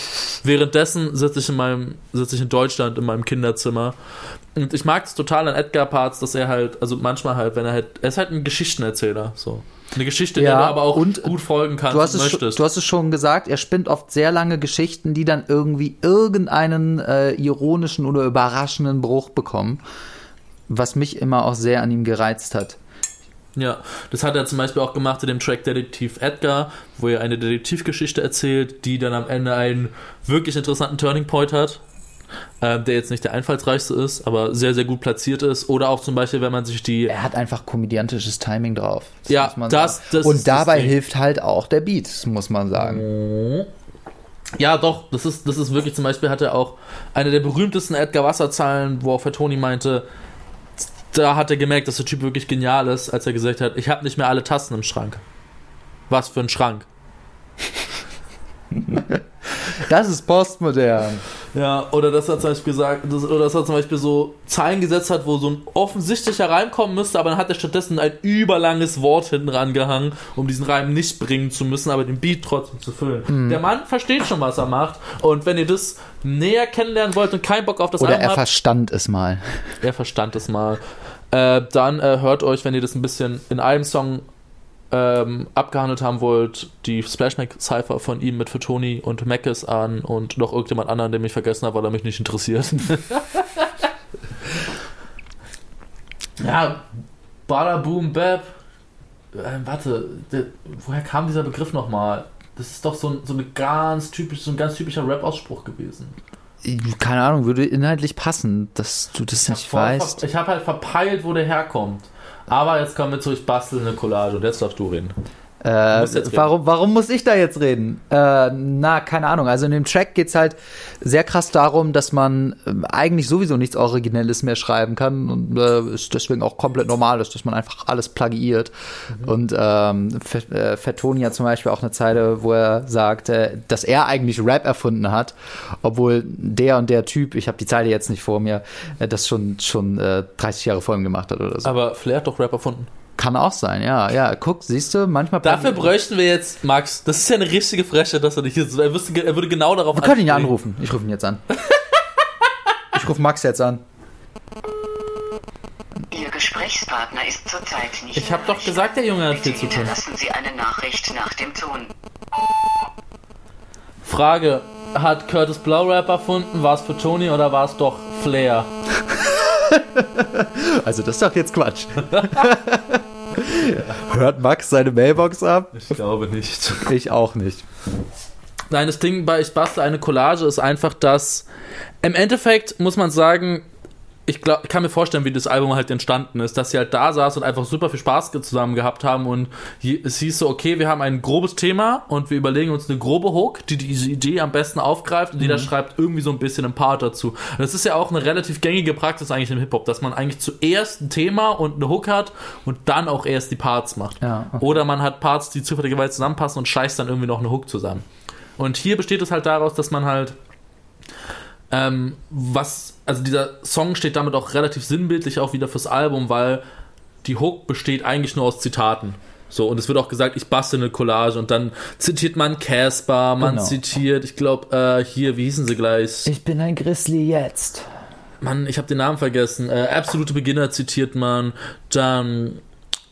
währenddessen sitze ich in meinem, sitze ich in Deutschland in meinem Kinderzimmer. Und ich mag es total an Edgar Parts, dass er halt, also manchmal halt, wenn er halt, er ist halt ein Geschichtenerzähler, so. Eine Geschichte, ja, der du aber auch und gut folgen kannst du hast, es möchtest. Schon, du hast es schon gesagt, er spinnt oft sehr lange Geschichten, die dann irgendwie irgendeinen äh, ironischen oder überraschenden Bruch bekommen, was mich immer auch sehr an ihm gereizt hat. Ja, das hat er zum Beispiel auch gemacht in dem Track Detektiv Edgar, wo er eine Detektivgeschichte erzählt, die dann am Ende einen wirklich interessanten Turning Point hat äh, der jetzt nicht der einfallsreichste ist, aber sehr, sehr gut platziert ist. Oder auch zum Beispiel, wenn man sich die. Er hat einfach komödiantisches Timing drauf. Das ja, das, das Und dabei hilft halt auch der Beat, muss man sagen. Ja, doch, das ist, das ist wirklich zum Beispiel hat er auch eine der berühmtesten Edgar Wasser-Zahlen, wo auch für Tony meinte, da hat er gemerkt, dass der Typ wirklich genial ist, als er gesagt hat, ich habe nicht mehr alle Tassen im Schrank. Was für ein Schrank. das ist postmodern. Ja, oder dass er zum Beispiel gesagt, das, oder dass er zum Beispiel so Zeilen gesetzt hat, wo so ein offensichtlicher Reim kommen müsste, aber dann hat er stattdessen ein überlanges Wort hinten rangehangen, um diesen Reim nicht bringen zu müssen, aber den Beat trotzdem zu füllen. Mhm. Der Mann versteht schon, was er macht. Und wenn ihr das näher kennenlernen wollt und keinen Bock auf das Oder Album er habt, verstand es mal. Er verstand es mal. Äh, dann äh, hört euch, wenn ihr das ein bisschen in einem Song ähm, abgehandelt haben wollt, die Splashback-Cypher von ihm mit Fatoni und Mackes an und noch irgendjemand anderen, den ich vergessen habe, weil er mich nicht interessiert. ja, Bada Boom Bap. Äh, warte, der, woher kam dieser Begriff nochmal? Das ist doch so, so, eine ganz typisch, so ein ganz typischer Rap-Ausspruch gewesen. Keine Ahnung, würde inhaltlich passen, dass du das ich nicht weißt. ich habe halt verpeilt, wo der herkommt. Aber jetzt kommen wir zu, ich bastel eine Collage und jetzt darfst du reden. Äh, warum, warum muss ich da jetzt reden? Äh, na, keine Ahnung. Also in dem Track geht es halt sehr krass darum, dass man äh, eigentlich sowieso nichts Originelles mehr schreiben kann und äh, ist deswegen auch komplett normal ist, dass man einfach alles plagiiert. Mhm. Und ähm, äh, Fettoni hat zum Beispiel auch eine Zeile, wo er sagt, äh, dass er eigentlich Rap erfunden hat, obwohl der und der Typ, ich habe die Zeile jetzt nicht vor mir, das schon, schon 30 Jahre vor ihm gemacht hat oder so. Aber Flair hat doch Rap erfunden. Kann auch sein, ja. Ja, guck, siehst du, manchmal. Dafür bräuchten wir jetzt, Max, das ist ja eine richtige Freche, dass er nicht hier Er, wüsste, er würde genau darauf Wir können ihn ja anrufen. Ich rufe ihn jetzt an. ich rufe Max jetzt an. Ihr Gesprächspartner ist zurzeit nicht. Ich habe doch gesagt, der Junge hat viel zu tun. Lassen Sie eine Nachricht nach dem Ton. Frage: Hat Curtis Blowrap erfunden? War es für Tony oder war es doch Flair? also, das ist doch jetzt Quatsch. Hört Max seine Mailbox ab? Ich glaube nicht. Ich auch nicht. Nein, das Ding bei Ich bastel eine Collage ist einfach, dass im Endeffekt muss man sagen, ich, glaub, ich kann mir vorstellen, wie das Album halt entstanden ist, dass sie halt da saß und einfach super viel Spaß zusammen gehabt haben und es hieß so, okay, wir haben ein grobes Thema und wir überlegen uns eine grobe Hook, die diese Idee am besten aufgreift und mhm. jeder schreibt irgendwie so ein bisschen ein Part dazu. Und das ist ja auch eine relativ gängige Praxis eigentlich im Hip-Hop, dass man eigentlich zuerst ein Thema und eine Hook hat und dann auch erst die Parts macht. Ja, okay. Oder man hat Parts, die zufälligerweise zusammenpassen und scheißt dann irgendwie noch eine Hook zusammen. Und hier besteht es halt daraus, dass man halt ähm, was, also dieser Song steht damit auch relativ sinnbildlich auch wieder fürs Album, weil die Hook besteht eigentlich nur aus Zitaten. So, und es wird auch gesagt, ich bastel eine Collage und dann zitiert man Casper, man Genau. zitiert, ich glaube, äh, hier, wie hießen sie gleich? Ich bin ein Grizzly jetzt. Mann, ich habe den Namen vergessen. Äh, Absolute Beginner zitiert man, dann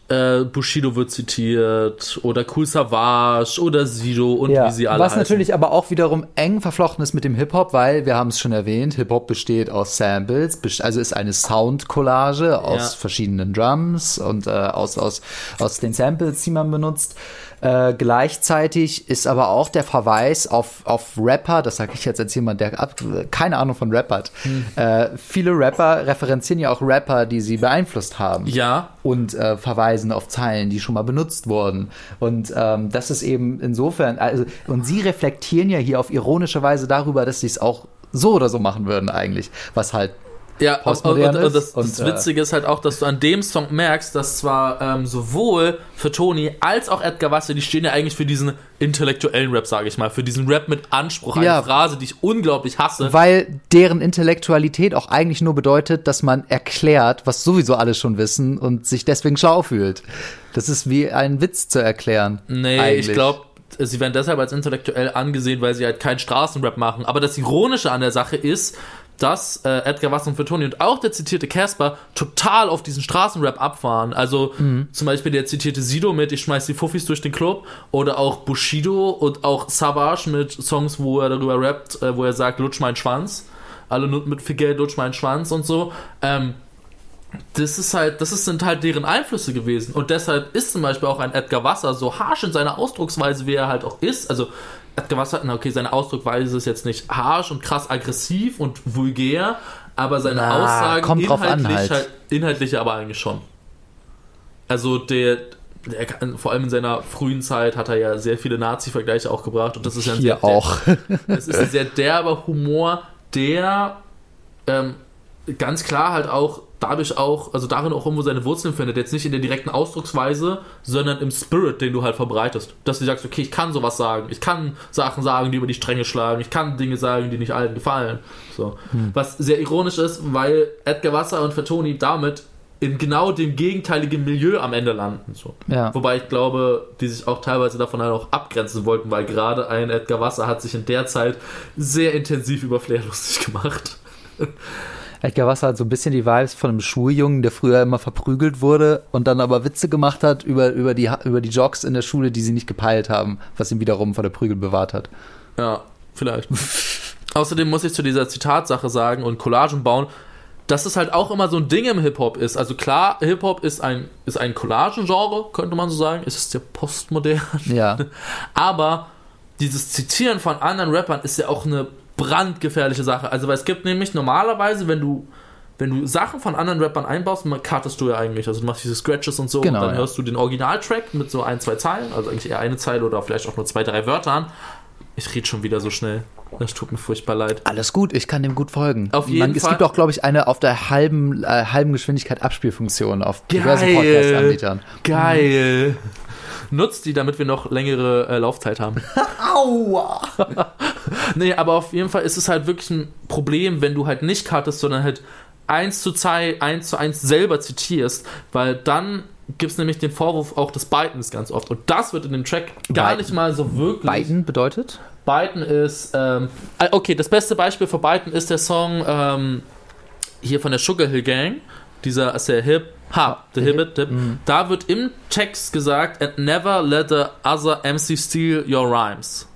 äh, Bushido wird zitiert oder Cool Savage oder Sido und wie sie alle was heißen. natürlich aber auch wiederum eng verflochten ist mit dem Hip-Hop, weil wir haben es schon erwähnt, Hip-Hop besteht aus Samples, also ist eine Sound-Collage aus Ja. verschiedenen Drums und äh, aus, aus, aus den Samples, die man benutzt. Äh, gleichzeitig ist aber auch der Verweis auf, auf Rapper, das sage ich jetzt als jemand, der ab, keine Ahnung von Rap hat. Hm. Äh, viele Rapper referenzieren ja auch Rapper, die sie beeinflusst haben Ja, und äh, verweisen auf Zeilen, die schon mal benutzt wurden. Und ähm, das ist eben insofern, also, und sie reflektieren ja hier auf ironische Weise darüber, dass sie es auch so oder so machen würden eigentlich, was halt Ja, und, und, Postmodern und, und das, ist das und, äh, Witzige ist halt auch, dass du an dem Song merkst, dass zwar ähm, sowohl für Toni als auch Edgar Wasser, die stehen ja eigentlich für diesen intellektuellen Rap, sage ich mal, für diesen Rap mit Anspruch, eine Ja. Phrase, die ich unglaublich hasse. weil deren Intellektualität auch eigentlich nur bedeutet, dass man erklärt, was sowieso alle schon wissen und sich deswegen schlau fühlt. Das ist wie ein Witz zu erklären. Nee, eigentlich. ich glaube, sie werden deshalb als intellektuell angesehen, weil sie halt keinen Straßenrap machen. Aber das Ironische an der Sache ist, dass äh, Edgar Wasser und Toni und auch der zitierte Casper total auf diesen Straßenrap abfahren. Also zum Beispiel der zitierte Sido mit Ich schmeiß die Fuffis durch den Club oder auch Bushido und auch Savage mit Songs, wo er darüber rappt, äh, wo er sagt, lutsch meinen Schwanz. Alle nur mit viel Geld lutsch meinen Schwanz und so. Ähm, das ist halt, das ist, sind halt deren Einflüsse gewesen. Und deshalb ist zum Beispiel auch ein Edgar Wasser so harsch in seiner Ausdrucksweise, wie er halt auch ist. Also Edgar Wasser, na okay, seine Ausdrucksweise ist jetzt nicht harsch und krass aggressiv und vulgär, aber seine Na, Aussagen kommt drauf an inhaltlich, halt. halt, inhaltlich aber eigentlich schon. Also der, der kann, vor allem in seiner frühen Zeit hat er ja sehr viele Nazi-Vergleiche auch gebracht und das ist ja ein Hier sehr, auch. es ist ein sehr derber Humor, der ähm, ganz klar halt auch dadurch auch, also darin auch irgendwo seine Wurzeln findet. Jetzt nicht in der direkten Ausdrucksweise, sondern im Spirit, den du halt verbreitest. Dass du sagst, okay, ich kann sowas sagen. Ich kann Sachen sagen, die über die Stränge schlagen. Ich kann Dinge sagen, die nicht allen gefallen. So. Was sehr ironisch ist, weil Edgar Wasser und Fatoni damit in genau dem gegenteiligen Milieu am Ende landen. So. Ja. Wobei ich glaube, die sich auch teilweise davon halt auch abgrenzen wollten, weil gerade ein Edgar Wasser hat sich in der Zeit sehr intensiv über Flair lustig gemacht. Edgar Wasser hat so ein bisschen die Vibes von einem Schuljungen, der früher immer verprügelt wurde und dann aber Witze gemacht hat über, über, die, über die Jocks in der Schule, die sie nicht gepeilt haben, was ihn wiederum vor der Prügel bewahrt hat. Ja, vielleicht. Außerdem muss ich zu dieser Zitatsache sagen und Collagen bauen, dass es halt auch immer so ein Ding im Hip-Hop ist. Also klar, Hip-Hop ist ein, ist ein Collagen-Genre, könnte man so sagen. Es ist ja postmodern. Ja. Aber dieses Zitieren von anderen Rappern ist ja auch eine brandgefährliche Sache. Also, weil es gibt nämlich normalerweise, wenn du, wenn du Sachen von anderen Rappern einbaust, cuttest du ja eigentlich. Also, du machst diese Scratches und so Genau, und dann ja. hörst du den Originaltrack mit so ein, zwei Zeilen, also eigentlich eher eine Zeile oder vielleicht auch nur zwei, drei Wörtern. Ich rede schon wieder so schnell. Das tut mir furchtbar leid. Alles gut, ich kann dem gut folgen. Auf jeden Man, Es Fall. gibt auch, glaube ich, eine auf der halben, äh, halben Geschwindigkeit Abspielfunktion auf diversen Podcast-Anbietern. Geil! Nutzt die, damit wir noch längere äh, Laufzeit haben. Aua! Nee, aber auf jeden Fall ist es halt wirklich ein Problem, wenn du halt nicht cuttest, sondern halt eins zu, zwei, eins zu eins selber zitierst, weil dann gibt es nämlich den Vorwurf auch des Bitens ganz oft. Und das wird in dem Track gar Biden. nicht mal so wirklich. Biden bedeutet? Biden ist, ähm, ah, okay, das beste Beispiel für Biden ist der Song ähm, hier von der Sugar Hill Gang. Dieser ist der Hip, Ha, the Hip, It, Hip. Da wird im Text gesagt, and never let the other MC steal your rhymes.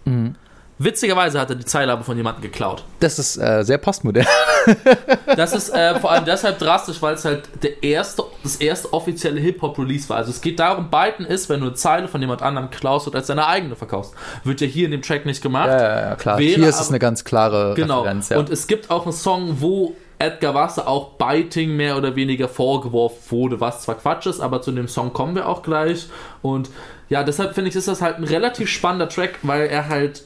Witzigerweise hat er die Zeile aber von jemandem geklaut. Das ist äh, sehr postmodern. Das ist äh, vor allem deshalb drastisch, weil es halt der erste, das erste offizielle Hip-Hop-Release war. Also es geht darum, Biden ist, wenn du eine Zeile von jemand anderem klaust und als deine eigene verkaufst. Wird ja hier in dem Track nicht gemacht. ja, ja, klar. Wäre Hier ist es aber- eine ganz klare Genau. Referenz. Ja. Und es gibt auch einen Song, wo Edgar Wasser auch Biting mehr oder weniger vorgeworfen wurde, was zwar Quatsch ist, aber zu dem Song kommen wir auch gleich. Und ja, deshalb finde ich, ist das halt ein relativ spannender Track, weil er halt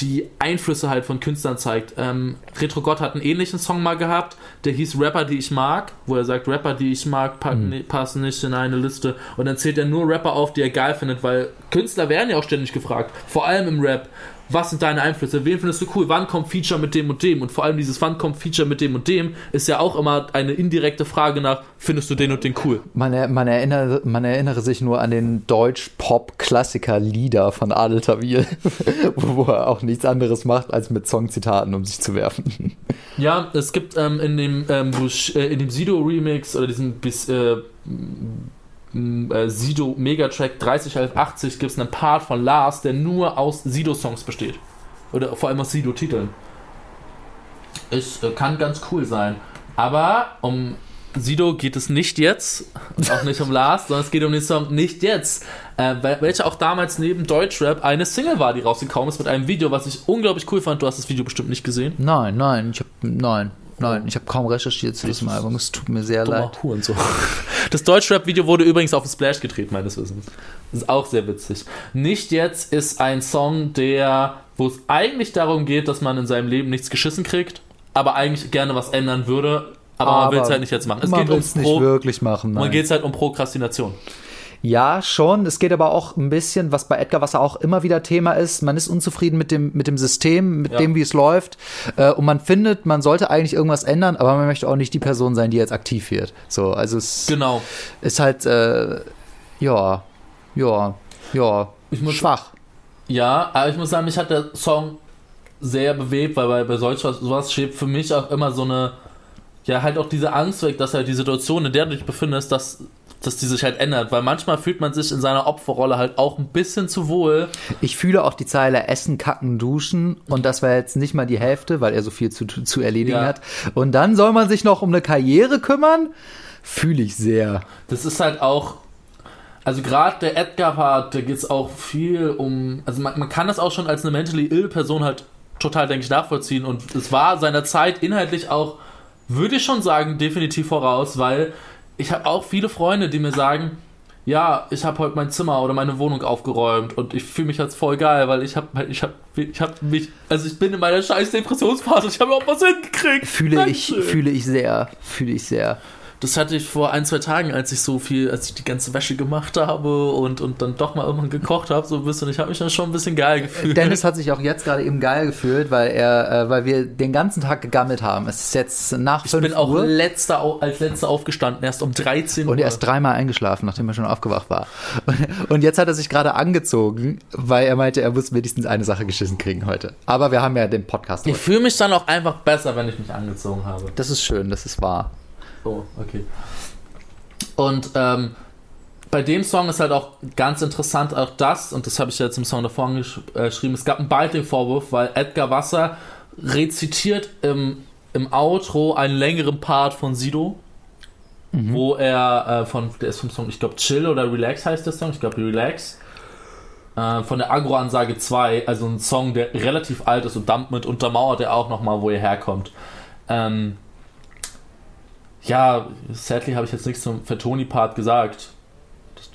die Einflüsse halt von Künstlern zeigt. Ähm, Retro Gott hat einen ähnlichen Song mal gehabt, der hieß Rapper, die ich mag, wo er sagt, Rapper, die ich mag, pa Mhm. passen nicht in eine Liste. Und dann zählt er nur Rapper auf, die er geil findet, weil Künstler werden ja auch ständig gefragt, vor allem im Rap. Was sind deine Einflüsse, wen findest du cool, wann kommt Feature mit dem und dem und vor allem dieses wann kommt Feature mit dem und dem ist ja auch immer eine indirekte Frage nach, findest du den und den cool? Man, er, man, erinnere, man erinnere sich nur an den Deutsch-Pop-Klassiker Lieder von Adel Tawil, wo er auch nichts anderes macht, als mit Songzitaten um sich zu werfen. Ja, es gibt ähm, in dem ähm, äh, in dem Sido-Remix oder diesem bis äh, äh, Sido Megatrack 301180 gibt es einen Part von Lars, der nur aus Sido-Songs besteht. Oder vor allem aus Sido-Titeln. Es äh, kann ganz cool sein. Aber um Sido geht es nicht jetzt, auch nicht um Lars, sondern es geht um den Song Nicht Jetzt, äh, welcher auch damals neben Deutschrap eine Single war, die rausgekommen ist mit einem Video, was ich unglaublich cool fand. Du hast das Video bestimmt nicht gesehen. Nein, nein, ich hab, nein. Nein, ich habe kaum recherchiert zu diesem Album. Es tut mir sehr leid. so. Das Deutschrap-Video wurde übrigens auf dem Splash gedreht, meines Wissens. Das ist auch sehr witzig. Nicht jetzt ist ein Song, der, wo es eigentlich darum geht, dass man in seinem Leben nichts geschissen kriegt, aber eigentlich gerne was ändern würde, aber, aber man will es halt nicht jetzt machen. Es man geht um nicht wirklich machen. Nein. Man geht es halt um Prokrastination. Ja, schon. Es geht aber auch ein bisschen, was bei Edgar Wasser auch immer wieder Thema ist. Man ist unzufrieden mit dem, mit dem System, mit ja. dem, wie es läuft. Äh, und man findet, man sollte eigentlich irgendwas ändern, aber man möchte auch nicht die Person sein, die jetzt aktiv wird. So, also es genau. ist halt, äh, ja, ja, ja, muss, schwach. Ja, aber ich muss sagen, mich hat der Song sehr bewegt, weil bei, bei solch was, sowas steht für mich auch immer so eine, ja, halt auch diese Angst weg, dass halt die Situation, in der du dich befindest, dass dass die sich halt ändert, weil manchmal fühlt man sich in seiner Opferrolle halt auch ein bisschen zu wohl. Ich fühle auch die Zeile Essen, Kacken, Duschen und das war jetzt nicht mal die Hälfte, weil er so viel zu, zu erledigen ja. hat. Und dann soll man sich noch um eine Karriere kümmern? Fühle ich sehr. Das ist halt auch, also gerade der Edgar-Part, da geht es auch viel um, also man, man kann das auch schon als eine mentally ill Person halt total, denke ich, nachvollziehen und es war seiner Zeit inhaltlich auch, würde ich schon sagen, definitiv voraus, weil ich habe auch viele Freunde, die mir sagen, ja, ich habe heute mein Zimmer oder meine Wohnung aufgeräumt und ich fühle mich jetzt voll geil, weil ich habe ich habe ich habe mich also ich bin in meiner scheiß Depressionsphase, ich habe auch was hingekriegt. Fühle Dankeschön. ich fühle ich sehr, fühle ich sehr. Das hatte ich vor ein, zwei Tagen, als ich so viel, als ich die ganze Wäsche gemacht habe und, und dann doch mal irgendwann gekocht habe, so ein bisschen. Ich habe mich dann schon ein bisschen geil gefühlt. Dennis hat sich auch jetzt gerade eben geil gefühlt, weil er, äh, weil wir den ganzen Tag gegammelt haben. Es ist jetzt nach 5 Uhr. Ich bin auch letzter, als letzter aufgestanden, erst um 13 Uhr. Und er ist dreimal eingeschlafen, nachdem er schon aufgewacht war. Und jetzt hat er sich gerade angezogen, weil er meinte, er muss wenigstens eine Sache geschissen kriegen heute. Aber wir haben ja den Podcast. Ich fühle mich dann auch einfach besser, wenn ich mich angezogen habe. Das ist schön, das ist wahr. Oh, okay. Und ähm, bei dem Song ist halt auch ganz interessant auch das, und das habe ich jetzt im Song davor geschrieben, es gab einen Biting-Vorwurf, weil Edgar Wasser rezitiert im, im Outro einen längeren Part von Sido, mhm. wo er äh, von, der ist vom Song, ich glaube Chill oder Relax heißt der Song, ich glaube Relax, äh, von der Agro-Ansage 2, also ein Song, der relativ alt ist und damit untermauert er auch nochmal, wo er herkommt. Ähm, ja, sadly habe ich jetzt nichts zum Vertoni-Part gesagt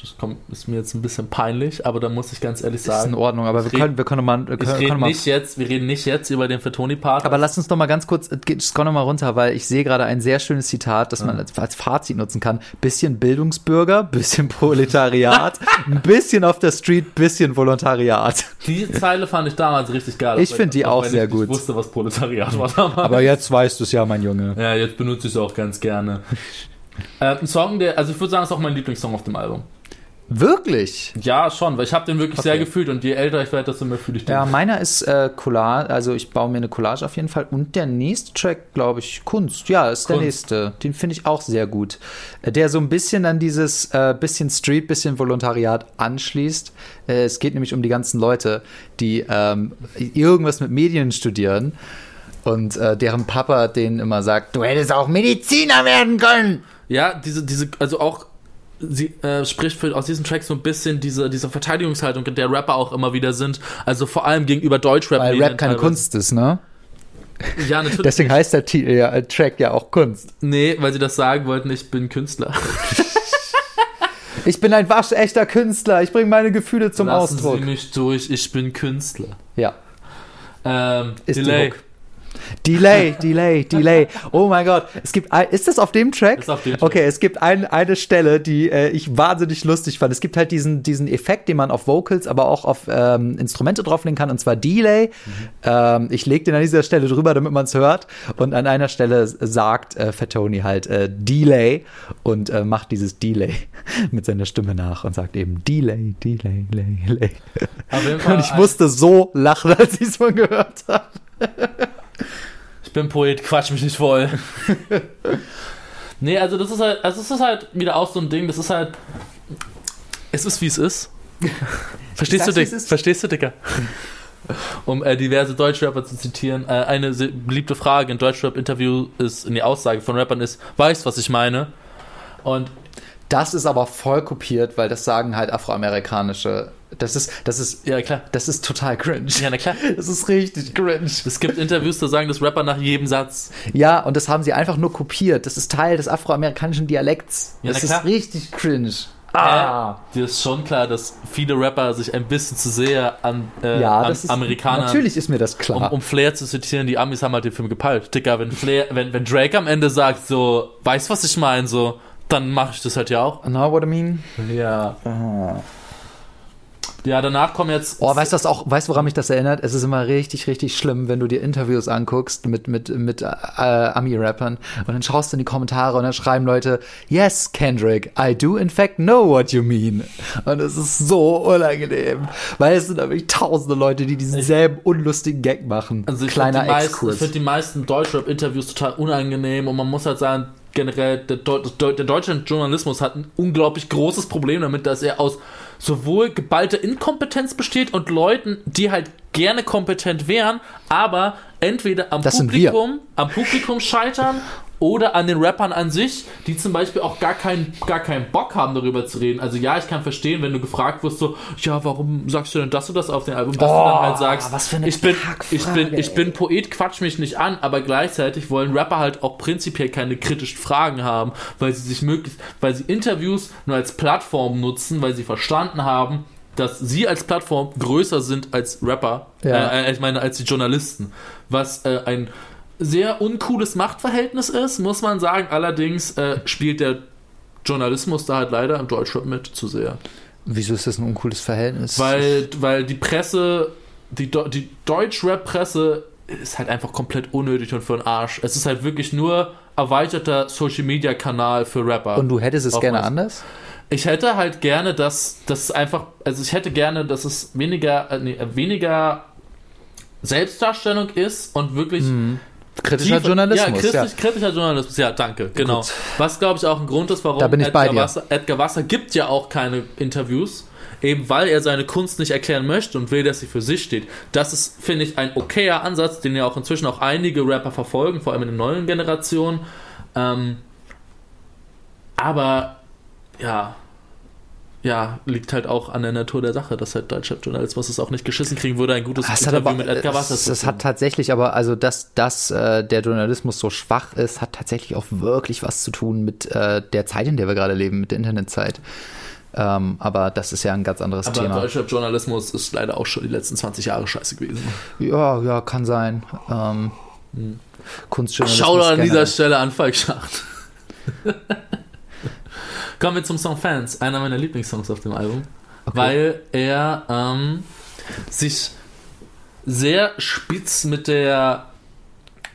das kommt, ist mir jetzt ein bisschen peinlich, aber da muss ich ganz ehrlich sagen. Ist in Ordnung, aber wir können, wir können mal. Wir, können, können nicht jetzt, wir reden nicht jetzt über den Fatoni-Part. Aber lass uns doch mal ganz kurz, scroll noch mal runter, weil ich sehe gerade ein sehr schönes Zitat, das man als, als Fazit nutzen kann. Bisschen Bildungsbürger, bisschen Proletariat, ein bisschen auf der Street, bisschen Volontariat. Die Zeile fand ich damals richtig geil. Ich finde die auch sehr gut. Ich wusste, was Proletariat war damals. Aber jetzt weißt du es ja, mein Junge. Ja, jetzt benutze ich es auch ganz gerne. äh, ein Song, der, also ich würde sagen, es ist auch mein Lieblingssong auf dem Album. Wirklich? Ja, schon, weil ich habe den wirklich okay. sehr gefühlt und je älter ich werde, desto mehr fühle ich den. Ja, meiner ist äh, Collage, also ich baue mir eine Collage auf jeden Fall und der nächste Track, glaube ich, Kunst. Ja, ist Kunst. der nächste. Den finde ich auch sehr gut. Äh, der so ein bisschen an dieses äh, bisschen Street, bisschen Volontariat anschließt. Äh, es geht nämlich um die ganzen Leute, die ähm, irgendwas mit Medien studieren und äh, deren Papa denen immer sagt, du hättest auch Mediziner werden können. Ja, diese, diese, also auch sie äh, spricht für, aus diesem Track so ein bisschen diese, diese Verteidigungshaltung, in der Rapper auch immer wieder sind. Also vor allem gegenüber Deutschrap. Weil Rap keine teilweise. Kunst ist, ne? Ja, natürlich. Deswegen heißt der T ja, Track ja auch Kunst. Nee, weil sie das sagen wollten, ich bin Künstler. ich bin ein waschechter Künstler. Ich bringe meine Gefühle zum Lassen Ausdruck. Sie mich durch, ich bin Künstler. Ja. Ähm, ist Delay. Delay, Delay, Delay. Oh mein Gott. Es gibt ein, ist das auf dem Track? Ist auf dem Track. Okay, es gibt ein, eine Stelle, die äh, ich wahnsinnig lustig fand. Es gibt halt diesen, diesen Effekt, den man auf Vocals, aber auch auf ähm, Instrumente drauflegen kann, und zwar Delay. Ähm, ich lege den an dieser Stelle drüber, damit man es hört. Und an einer Stelle sagt äh, Fatoni halt äh, Delay und äh, macht dieses Delay mit seiner Stimme nach und sagt eben Delay, Delay, Delay, Delay. Und ich musste so lachen, als ich es mal gehört habe. Ich bin Poet, quatsch mich nicht voll. nee, also das ist halt, also es ist halt wieder auch so ein Ding, das ist halt. Es ist wie es ist. Verstehst du, Dick? Verstehst du, Dicker? Um äh, diverse Deutschrapper zu zitieren, äh, eine beliebte Frage in Deutschrap-Interview ist, in die Aussage von Rappern ist, weißt was ich meine? Und Das ist aber voll kopiert, weil das sagen halt afroamerikanische. Das ist, das ist, ja klar. das ist total cringe. Ja, na klar. Das ist richtig cringe. Es gibt Interviews, da sagen das Rapper nach jedem Satz. Ja, und das haben sie einfach nur kopiert. Das ist Teil des afroamerikanischen Dialekts. Ja, das na klar. ist richtig cringe. Ah. Dir ist schon klar, dass viele Rapper sich ein bisschen zu sehr an, äh, Ja, an ist Amerikanern Natürlich ist mir das um, klar. um Flair zu zitieren, die Amis haben halt den Film gepeilt. Dicker, wenn Flair, wenn, wenn Drake am Ende sagt, so, weißt was ich meine, so, dann mache ich das halt ja auch. Know what I mean? Ja. Ja, danach kommen jetzt. Oh, weißt du das auch, weißt du, woran mich das erinnert? Es ist immer richtig, richtig schlimm, wenn du dir Interviews anguckst mit, mit, mit äh, Ami-Rappern und dann schaust du in die Kommentare und dann schreiben Leute, yes, Kendrick, I do in fact know what you mean. Und es ist so unangenehm, weil es sind wirklich tausende Leute, die diesen selben unlustigen Gag machen. also ich Kleiner finde die, meisten- Exkurs. ich find die meisten Deutschrap-Interviews total unangenehm und man muss halt sagen, generell, der, der der deutsche Journalismus hat ein unglaublich großes Problem damit, dass er aus sowohl geballter Inkompetenz besteht und Leuten, die halt gerne kompetent wären, aber entweder am Das. Publikum, am Publikum scheitern oder an den Rappern an sich, die zum Beispiel auch gar keinen, gar keinen Bock haben, darüber zu reden. Also ja, ich kann verstehen, wenn du gefragt wirst, so, ja, warum sagst du denn das und das auf dem Album, dass du dann halt sagst, ich bin, ich bin, ich bin Poet, quatsch mich nicht an, aber gleichzeitig wollen Rapper halt auch prinzipiell keine kritischen Fragen haben, weil sie sich möglichst, weil sie Interviews nur als Plattform nutzen, weil sie verstanden haben, dass sie als Plattform größer sind als Rapper, Ja. äh, äh, ich meine als die Journalisten, was äh, ein sehr uncooles Machtverhältnis ist, muss man sagen. Allerdings äh, spielt der Journalismus da halt leider im Deutschrap mit zu sehr. Wieso ist das ein uncooles Verhältnis? Weil, weil die Presse, die, Do- die Deutsch-Rap-Presse ist halt einfach komplett unnötig und für den Arsch. Es ist halt wirklich nur erweiterter Social-Media-Kanal für Rapper. und du hättest es gerne anders? Ich hätte halt gerne, dass das einfach, also ich hätte gerne, dass es weniger, äh, nee, weniger Selbstdarstellung ist und wirklich Kritischer tiefer- Journalismus, Ja, ja. kritisch, kritischer Journalismus, ja, danke, genau. Was, glaube ich, auch ein Grund ist, warum Da bin ich Edgar, bei dir. Wasser, Edgar Wasser gibt ja auch keine Interviews, eben weil er seine Kunst nicht erklären möchte und will, dass sie für sich steht. Das ist, finde ich, ein okayer Ansatz, den ja auch inzwischen auch einige Rapper verfolgen, vor allem in den neuen Generationen. Ähm, aber, ja, ja, liegt halt auch an der Natur der Sache, dass halt deutscher Journalismus es auch nicht geschissen kriegen würde, ein gutes Das Interview aber, mit Edgar Wasser es führen. hat tatsächlich aber, also dass, dass äh, der Journalismus so schwach ist, hat tatsächlich auch wirklich was zu tun mit äh, der Zeit, in der wir gerade leben, mit der Internetzeit. Ähm, aber das ist ja ein ganz anderes Aber Thema. deutscher Journalismus ist leider auch schon die letzten 20 Jahre scheiße gewesen. Ja, ja, kann sein. Ähm, Kunstjournalismus. Schau an generell. dieser Stelle an Falk Schacht. Kommen wir zum Song Fans, einer meiner Lieblingssongs auf dem Album, weil er ähm, sich sehr spitz mit der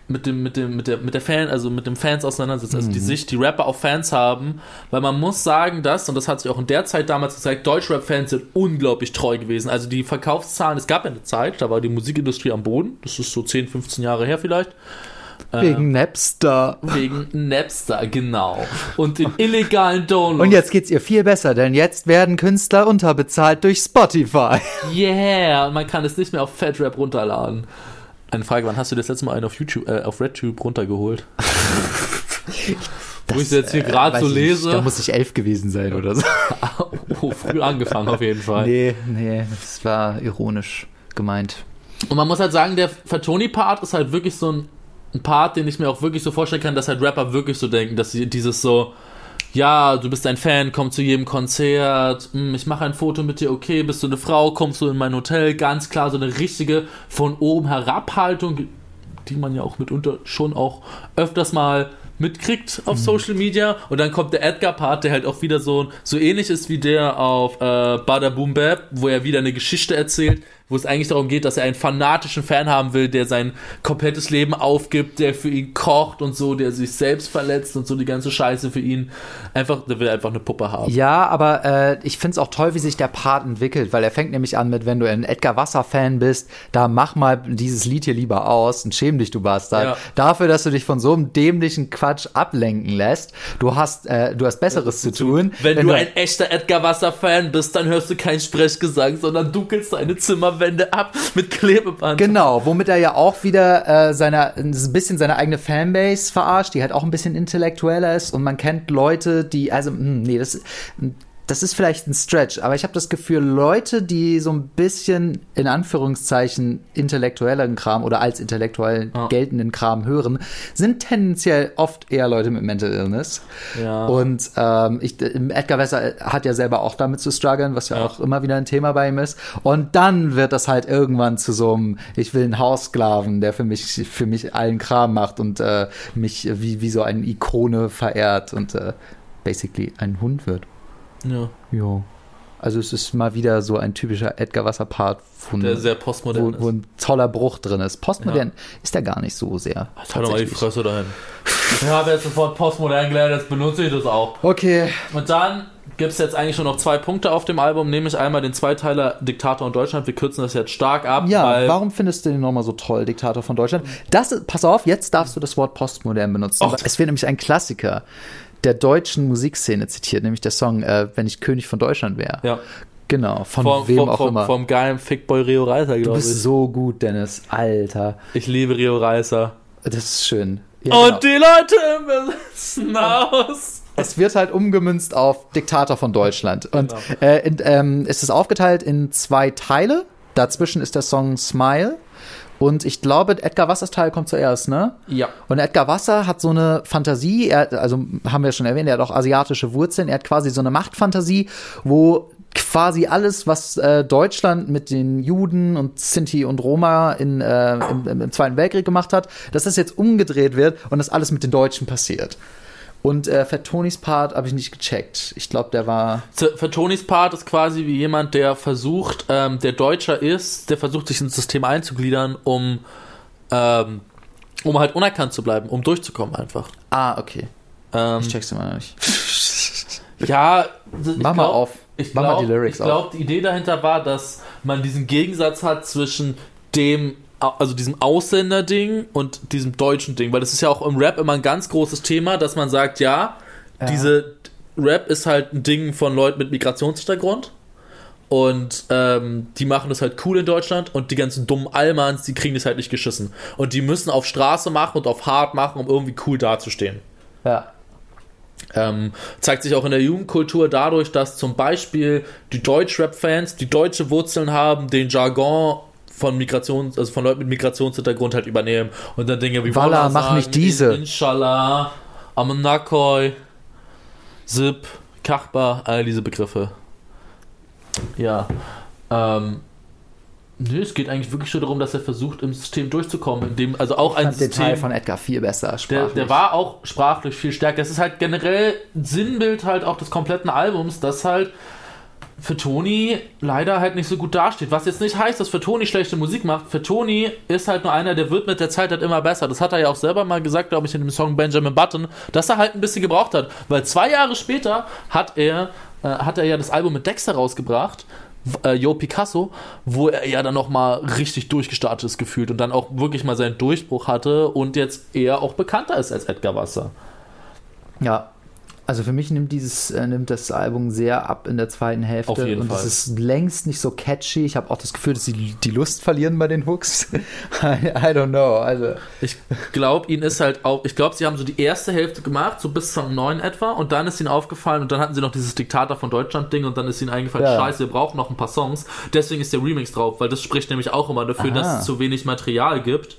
mit dem mit dem mit der mit der Fan also mit dem Fans auseinandersetzt, also die Sicht die Rapper auf Fans haben, weil man muss sagen, dass und das hat sich auch in der Zeit damals gezeigt, Deutschrap-Fans sind unglaublich treu gewesen. Also die Verkaufszahlen, es gab ja eine Zeit, da war die Musikindustrie am Boden, das ist so 10, 15 Jahre her vielleicht. Wegen Napster. Wegen Napster, genau. Und den illegalen Downloads. Und jetzt geht's ihr viel besser, denn jetzt werden Künstler unterbezahlt durch Spotify. Yeah, und man kann es nicht mehr auf FatRap runterladen. Eine Frage, wann hast du das letzte Mal einen auf YouTube, äh, auf RedTube runtergeholt? Wo ich jetzt hier gerade weiß so ich nicht, lese. Da muss ich elf gewesen sein oder so. oh, früh angefangen auf jeden Fall. Nee, nee, das war ironisch gemeint. Und man muss halt sagen, der Fatoni-Part ist halt wirklich so ein, ein Part, den ich mir auch wirklich so vorstellen kann, dass halt Rapper wirklich so denken, dass sie dieses so, ja, du bist ein Fan, komm zu jedem Konzert, hm, ich mache ein Foto mit dir, okay, bist du eine Frau, kommst du in mein Hotel, ganz klar so eine richtige von oben herab Haltung die man ja auch mitunter schon auch öfters mal mitkriegt auf Social Media. Und dann kommt der Edgar-Part, der halt auch wieder so, so ähnlich ist wie der auf äh, Bada Boom Bap, wo er wieder eine Geschichte erzählt, wo es eigentlich darum geht, dass er einen fanatischen Fan haben will, der sein komplettes Leben aufgibt, der für ihn kocht und so, der sich selbst verletzt und so die ganze Scheiße für ihn. Einfach, der will einfach eine Puppe haben. Ja, aber äh, ich finde es auch toll, wie sich der Part entwickelt, weil er fängt nämlich an mit, wenn du ein Edgar Wasser-Fan bist, da mach mal dieses Lied hier lieber aus und schäm dich, du Bastard. Ja. Dafür, dass du dich von so einem dämlichen Quatsch ablenken lässt. Du hast, äh, du hast Besseres zu tun. Wenn, du ein echter Edgar Wasser-Fan bist, dann hörst du keinen Sprechgesang, sondern dunkelst deine Zimmerwände ab mit Klebeband. Genau, womit er ja auch wieder äh, seine, ein bisschen seine eigene Fanbase verarscht, die halt auch ein bisschen intellektueller ist und man kennt Leute, die, also, hm, nee, das, das ist vielleicht ein Stretch, aber ich habe das Gefühl, Leute, die so ein bisschen in Anführungszeichen intellektuelleren Kram oder als intellektuell Ja. geltenden Kram hören, sind tendenziell oft eher Leute mit Mental Illness. Ja. Und ähm, ich, Edgar Wesser hat ja selber auch damit zu strugglen, was ja, Ja. auch immer wieder ein Thema bei ihm ist. Und dann wird das halt irgendwann zu so einem, ich will einen Haussklaven, der für mich, für mich allen Kram macht und äh, mich wie, wie so eine Ikone verehrt und äh, basically ein Hund wird. Ja, Jo. Also es ist mal wieder so ein typischer Edgar Wasser-Part, wo, der ein- sehr postmodern wo, wo ein toller Bruch drin ist. Postmodern ist er gar nicht so sehr. Halt doch mal die. Fresse dahin. Ich habe jetzt sofort postmodern gelernt, jetzt benutze ich das auch. Okay, Und dann gibt es jetzt eigentlich nur noch zwei Punkte auf dem Album, nämlich einmal den Zweiteiler Diktator und Deutschland. Wir kürzen das jetzt stark ab, Ja, weil warum findest du den nochmal so toll, Diktator von Deutschland? Das, ist- pass auf, jetzt darfst du das Wort postmodern benutzen. Och. Es wird nämlich ein Klassiker der deutschen Musikszene zitiert, nämlich der Song äh, Wenn ich König von Deutschland wäre. ja, Genau, von vom, wem vom, auch vom, immer. vom geilen Fickboy Rio Reiser, du glaube ich. bist so gut, Dennis. Alter, Ich liebe Rio Reiser. das ist schön. Ja, Und genau. die Leute müssen aus. Es wird halt umgemünzt auf Diktator von Deutschland. Und Genau. äh, in, ähm, es ist aufgeteilt in zwei Teile. Dazwischen ist der Song Smile. Und ich glaube, Edgar Wassers Teil kommt zuerst, ne? Ja. Und Edgar Wasser hat so eine Fantasie, er, also haben wir schon erwähnt, er hat auch asiatische Wurzeln, er hat quasi so eine Machtfantasie, wo quasi alles, was äh, Deutschland mit den Juden und Sinti und Roma in, äh, im, im, im Zweiten Weltkrieg gemacht hat, dass das jetzt umgedreht wird und das alles mit den Deutschen passiert. Und äh, Fattonis Part habe ich nicht gecheckt. Ich glaube, der war. Tonys Part ist quasi wie jemand, der versucht, ähm, der Deutscher ist, der versucht, sich ins System einzugliedern, um, ähm, um halt unerkannt zu bleiben, um durchzukommen einfach. Ah, okay. Ähm, Ich check's immer noch nicht. ja, Mach mal glaub- auf. Ich Mach mal glaube, die Lyrics ich glaub, die Idee dahinter war, dass man diesen Gegensatz hat zwischen dem, also diesem Ausländer-Ding und diesem deutschen Ding, weil das ist ja auch im Rap immer ein ganz großes Thema, dass man sagt, ja, Ja. diese Rap ist halt ein Ding von Leuten mit Migrationshintergrund. Und ähm, die machen das halt cool in Deutschland und die ganzen dummen Allmanns, die kriegen das halt nicht geschissen. Und die müssen auf Straße machen und auf hart machen, um irgendwie cool dazustehen. Ja. Ähm, zeigt sich auch in der Jugendkultur dadurch, dass zum Beispiel die Deutsch-Rap-Fans, die deutsche Wurzeln haben, den Jargon von Migrations, also von Leuten mit Migrationshintergrund halt übernehmen und dann Dinge wie Wallah mach sagen, nicht diese. In- Inshallah, Amanakoi, Zip, Kachba, all diese Begriffe. Ja. Ähm, nö, es geht eigentlich wirklich nur darum, dass er versucht, im System durchzukommen, in dem, also auch Ich ein fand System. von Edgar viel besser. Der, der war auch sprachlich viel stärker. Das ist halt generell Sinnbild halt auch des kompletten Albums, dass halt für Toni leider halt nicht so gut dasteht. Was jetzt nicht heißt, dass für Toni schlechte Musik macht. Für Toni ist halt nur einer, der wird mit der Zeit halt immer besser. Das hat er ja auch selber mal gesagt, glaube ich, in dem Song Benjamin Button, dass er halt ein bisschen gebraucht hat. Weil zwei Jahre später hat er, äh, hat er ja das Album mit Dexter rausgebracht. Äh, Yo Picasso, wo er ja dann nochmal richtig durchgestartet ist gefühlt und dann auch wirklich mal seinen Durchbruch hatte und jetzt eher auch bekannter ist als Edgar Wasser. Ja. Also für mich nimmt dieses äh, nimmt das Album sehr ab in der zweiten Hälfte Auf jeden und Fall. es ist längst nicht so catchy. Ich habe auch das Gefühl, dass sie die Lust verlieren bei den Hooks. I, I don't know. Also Ich glaube, ihnen ist halt auch, ich glaube, sie haben so die erste Hälfte gemacht, so bis zum 9 etwa, und dann ist ihnen aufgefallen, und dann hatten sie noch dieses Diktator von Deutschland-Ding, und dann ist ihnen eingefallen, Ja. scheiße, wir brauchen noch ein paar Songs. Deswegen ist der Remix drauf, weil das spricht nämlich auch immer dafür, Aha. dass es zu wenig Material gibt.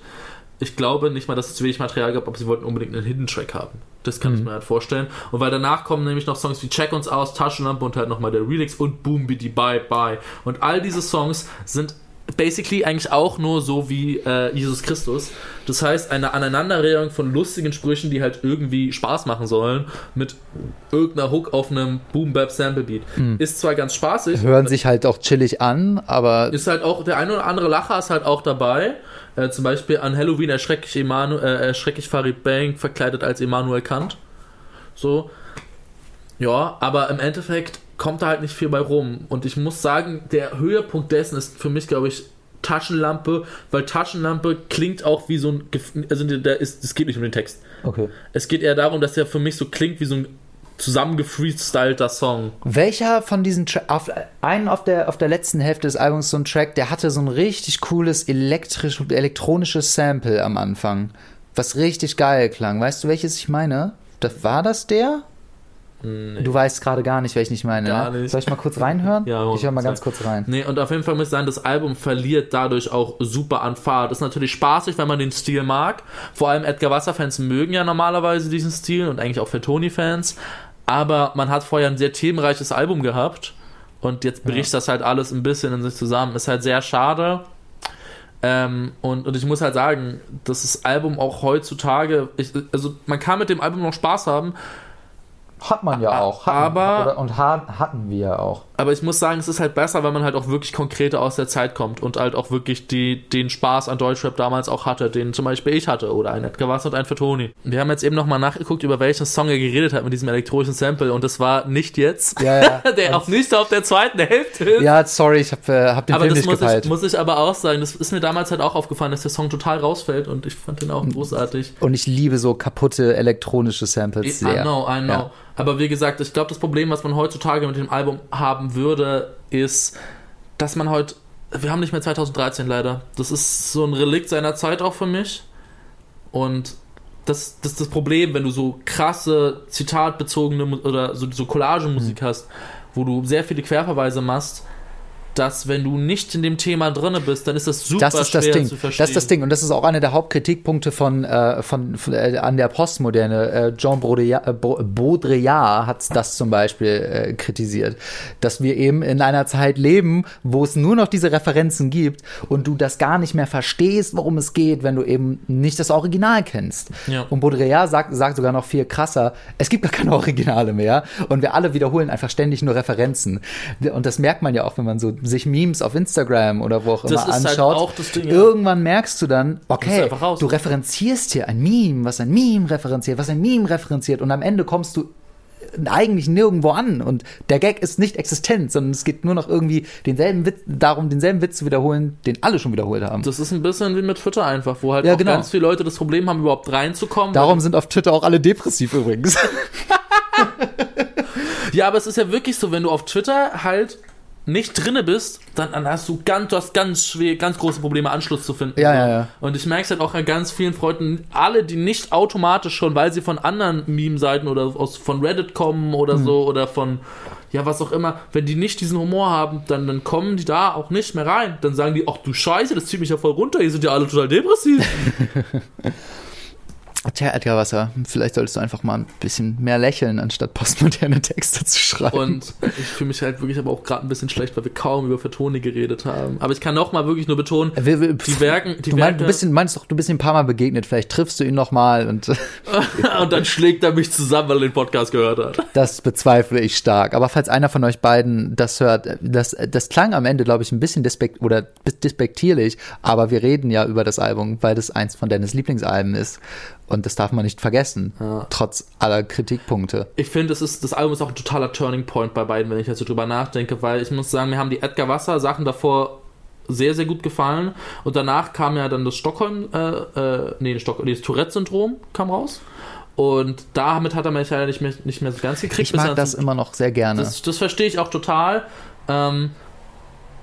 Ich glaube nicht mal, dass es zu wenig Material gab, aber sie wollten unbedingt einen Hidden Track haben. Das kann ich mir halt vorstellen. Und weil danach kommen nämlich noch Songs wie Check uns aus, Taschenlampe und halt nochmal der Relix und Boom Bidi Bye Bye. Und all diese Songs sind basically eigentlich auch nur so wie äh, Jesus Christus. Das heißt, eine Aneinanderreihung von lustigen Sprüchen, die halt irgendwie Spaß machen sollen, mit irgendeiner Hook auf einem Boom Bap Sample Beat. Ist zwar ganz spaßig, Hören sich halt auch chillig an, aber ist halt auch, der eine oder andere Lacher ist halt auch dabei. Äh, zum Beispiel an Halloween erschrecke ich, Emanu äh, erschreck ich Farid Bang verkleidet als Immanuel Kant. So. Ja, aber im Endeffekt kommt da halt nicht viel bei rum. Und ich muss sagen, der Höhepunkt dessen ist für mich, glaube ich, Taschenlampe, weil Taschenlampe klingt auch wie so ein. Also, der ist, es geht nicht um den Text. okay. Es geht eher darum, dass der für mich so klingt wie so ein zusammengefreestylter Song. Welcher von diesen Tra auf, einen auf der, auf der letzten Hälfte des Albums, so ein Track, der hatte so ein richtig cooles elektrisch, elektronisches Sample am Anfang, was richtig geil klang. Weißt du, welches ich meine? Das, war das der? Du weißt gerade gar nicht, welchen ich meine. Gar ne? nicht. Soll ich mal kurz reinhören? Ja, ich höre mal ganz kurz rein. Nee, und auf jeden Fall muss ich sagen, das Album verliert dadurch auch super an Fahrt. Das ist natürlich spaßig, wenn man den Stil mag. Vor allem Edgar Wasser-Fans mögen ja normalerweise diesen Stil und eigentlich auch Fatoni-Fans. Aber man hat vorher ein sehr themenreiches Album gehabt und jetzt bricht das halt alles ein bisschen in sich zusammen. Ist halt sehr schade. Ähm, und, und ich muss halt sagen, dass das Album auch heutzutage, ich, also man kann mit dem Album noch Spaß haben, Hat man ja auch. Hatten, aber- oder, und ha hatten wir ja auch. Aber ich muss sagen, es ist halt besser, wenn man halt auch wirklich konkreter aus der Zeit kommt und halt auch wirklich die, den Spaß an Deutschrap damals auch hatte, den zum Beispiel ich hatte oder ein Edgar Wasser und ein Fatoni. Wir haben jetzt eben nochmal nachgeguckt, über welchen Song er geredet hat mit diesem elektronischen Sample und das war nicht jetzt, Ja, ja. der auch nicht auf der zweiten Hälfte ist. Ja, sorry, ich habe äh, hab den aber Film das nicht muss gepeilt. ich, muss ich aber auch sagen, das ist mir damals halt auch aufgefallen, dass der Song total rausfällt und ich fand den auch großartig. und ich liebe so kaputte elektronische Samples I sehr. know, I know. Ja. Aber wie gesagt, ich glaube, das Problem, was man heutzutage mit dem Album haben würde, ist, dass man heute. Wir haben nicht mehr 2013 leider. Das ist so ein Relikt seiner Zeit auch für mich. Und das, das ist das Problem, wenn du so krasse, zitatbezogene oder so, so Collagenmusik Mhm. hast, wo du sehr viele Querverweise machst, dass wenn du nicht in dem Thema drinne bist, dann ist das super Das ist das schwer Ding. zu verstehen. Das ist das Ding. Und das ist auch einer der Hauptkritikpunkte von, äh, von, von äh, an der Postmoderne. Äh, Jean Baudrillard, äh, Baudrillard hat das zum Beispiel äh, kritisiert. Dass wir eben in einer Zeit leben, wo es nur noch diese Referenzen gibt und du das gar nicht mehr verstehst, worum es geht, wenn du eben nicht das Original kennst. Ja. Und Baudrillard sagt, sagt sogar noch viel krasser, es gibt gar keine Originale mehr und wir alle wiederholen einfach ständig nur Referenzen. Und das merkt man ja auch, wenn man so sich Memes auf Instagram oder wo auch Das immer ist halt anschaut. auch das Ding, ja. Irgendwann merkst du dann, okay, raus. du referenzierst hier ein Meme, was ein Meme referenziert, was ein Meme referenziert und am Ende kommst du eigentlich nirgendwo an und der Gag ist nicht existent, sondern es geht nur noch irgendwie denselben Witz, darum, denselben Witz zu wiederholen, den alle schon wiederholt haben. Das ist ein bisschen wie mit Twitter einfach, wo halt Ja, genau. ganz viele Leute das Problem haben, überhaupt reinzukommen. Darum sind auf Twitter auch alle depressiv übrigens. Ja, aber es ist ja wirklich so, wenn du auf Twitter halt nicht drinne bist, dann, dann hast du ganz, du hast ganz schwer, ganz große Probleme, Anschluss zu finden. Ja, ja, ja. Und ich merke es halt auch an ganz vielen Freunden, alle, die nicht automatisch schon, weil sie von anderen Meme-Seiten oder aus, von Reddit kommen oder Hm. so oder von, ja, was auch immer, wenn die nicht diesen Humor haben, dann, dann kommen die da auch nicht mehr rein. Dann sagen die, ach du Scheiße, das zieht mich ja voll runter, hier sind ja alle total depressiv. Tja, Edgar Wasser, vielleicht solltest du einfach mal ein bisschen mehr lächeln, anstatt postmoderne Texte zu schreiben. Und ich fühle mich halt wirklich aber auch gerade ein bisschen schlecht, weil wir kaum über Vertone geredet haben. Aber ich kann noch mal wirklich nur betonen, Wir- wir- die Werken, die du, Werke, meinst, du, bist, ihn- meinst doch, du bist ihm ein paar Mal begegnet, vielleicht triffst du ihn noch mal und und dann schlägt er mich zusammen, weil er den Podcast gehört hat. das bezweifle ich stark. Aber falls einer von euch beiden das hört, das, das klang am Ende, glaube ich, ein bisschen despekt oder despektierlich, aber wir reden ja über das Album, weil das eins von Dennis Lieblingsalben ist. Und das darf man nicht vergessen, trotz aller Kritikpunkte. Ich finde, ist, das Album ist auch ein totaler Turning Point bei beiden, wenn ich jetzt so drüber nachdenke, weil ich muss sagen, mir haben die Edgar Wasser Sachen davor sehr, sehr gut gefallen. Und danach kam ja dann das Stockholm, äh, äh, nee, das, Stock, das Tourette-Syndrom kam raus. Und damit hat er mich ja nicht mehr, nicht mehr so ganz gekriegt. Ich mag das immer noch sehr gerne. Das, das verstehe ich auch total. Ähm,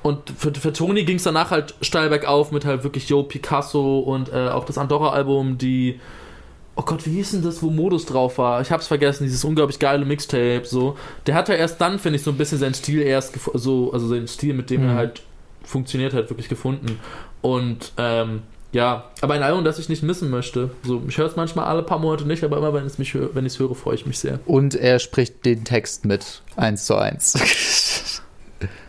und für, für Toni ging es danach halt steil bergauf mit halt wirklich Yo Picasso und äh, auch das Andorra-Album, die. Oh Gott, wie hieß denn das, wo Modus drauf war? Ich hab's vergessen, dieses unglaublich geile Mixtape, so. Der hat ja erst dann, finde ich, so ein bisschen seinen Stil erst, so, also seinen Stil, mit dem er Mhm. halt funktioniert hat, wirklich gefunden. Und, ähm, ja, aber ein Album, das ich nicht missen möchte. So, ich höre es manchmal alle paar Monate nicht, aber immer wenn ich mich hör, wenn ich es höre, freue ich mich sehr. Und er spricht den Text mit eins zu eins.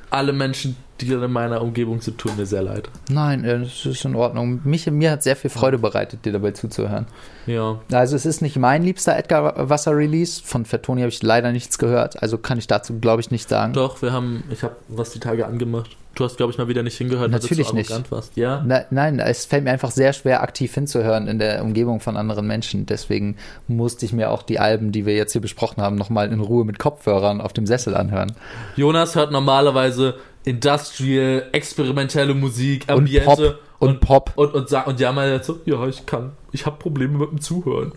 alle Menschen, Mitgliedern in meiner Umgebung zu tun mir sehr leid. Nein, äh, das ist in Ordnung. Mich, mir hat sehr viel Freude bereitet, dir dabei zuzuhören. Ja. Also es ist nicht mein liebster Edgar Wasser Release. Von Fettoni habe ich leider nichts gehört. Also kann ich dazu, glaube ich, nicht sagen. Doch, wir haben, ich habe was die Tage angemacht. Du hast, glaube ich, mal wieder nicht hingehört, Natürlich weil du nicht. zu arrogant warst. Ja. Ne- nein, es fällt mir einfach sehr schwer, aktiv hinzuhören in der Umgebung von anderen Menschen. Deswegen musste ich mir auch die Alben, die wir jetzt hier besprochen haben, nochmal in Ruhe mit Kopfhörern auf dem Sessel anhören. Jonas hört normalerweise Industrial, experimentelle Musik, Und Ambiente Pop. Und Pop. und und sagt und ja mal so, ja, ich kann, ich habe Probleme mit dem Zuhören.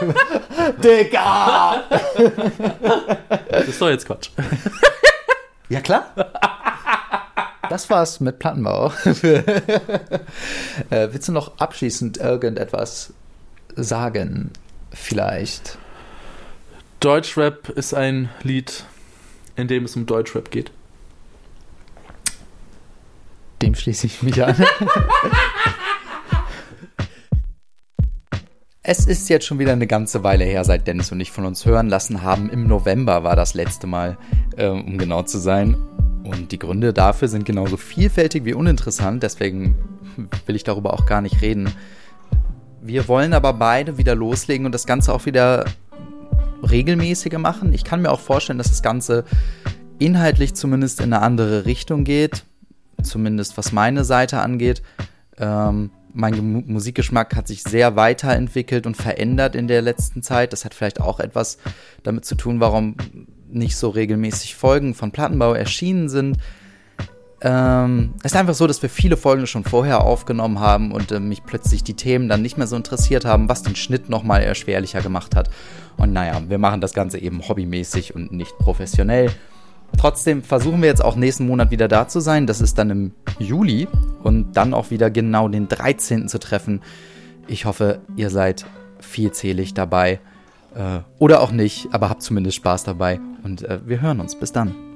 Digga! Das ist doch jetzt Quatsch. Ja, klar. Das war's mit Plattenbau. äh, willst du noch abschließend irgendetwas sagen? Vielleicht. Deutschrap ist ein Lied, in dem es um Deutschrap geht. Dem schließe ich mich an. Es ist jetzt schon wieder eine ganze Weile her, seit Dennis und ich von uns hören lassen haben. Im November war das letzte Mal, äh, um genau zu sein. Und die Gründe dafür sind genauso vielfältig wie uninteressant, deswegen will ich darüber auch gar nicht reden. Wir wollen aber beide wieder loslegen und das Ganze auch wieder regelmäßiger machen. Ich kann mir auch vorstellen, dass das Ganze inhaltlich zumindest in eine andere Richtung geht, zumindest was meine Seite angeht. Ähm, mein Musikgeschmack hat sich sehr weiterentwickelt und verändert in der letzten Zeit. Das hat vielleicht auch etwas damit zu tun, warum nicht so regelmäßig Folgen von Plattenbau erschienen sind. Ähm, es ist einfach so, dass wir viele Folgen schon vorher aufgenommen haben und äh, mich plötzlich die Themen dann nicht mehr so interessiert haben, was den Schnitt nochmal erschwerlicher gemacht hat. Und naja, wir machen das Ganze eben hobbymäßig und nicht professionell. Trotzdem versuchen wir jetzt auch nächsten Monat wieder da zu sein. Das ist dann im Juli und dann auch wieder genau den 13. zu treffen. Ich hoffe, ihr seid vielzählig dabei. Äh, oder auch nicht, aber habt zumindest Spaß dabei. Und äh, wir hören uns. Bis dann.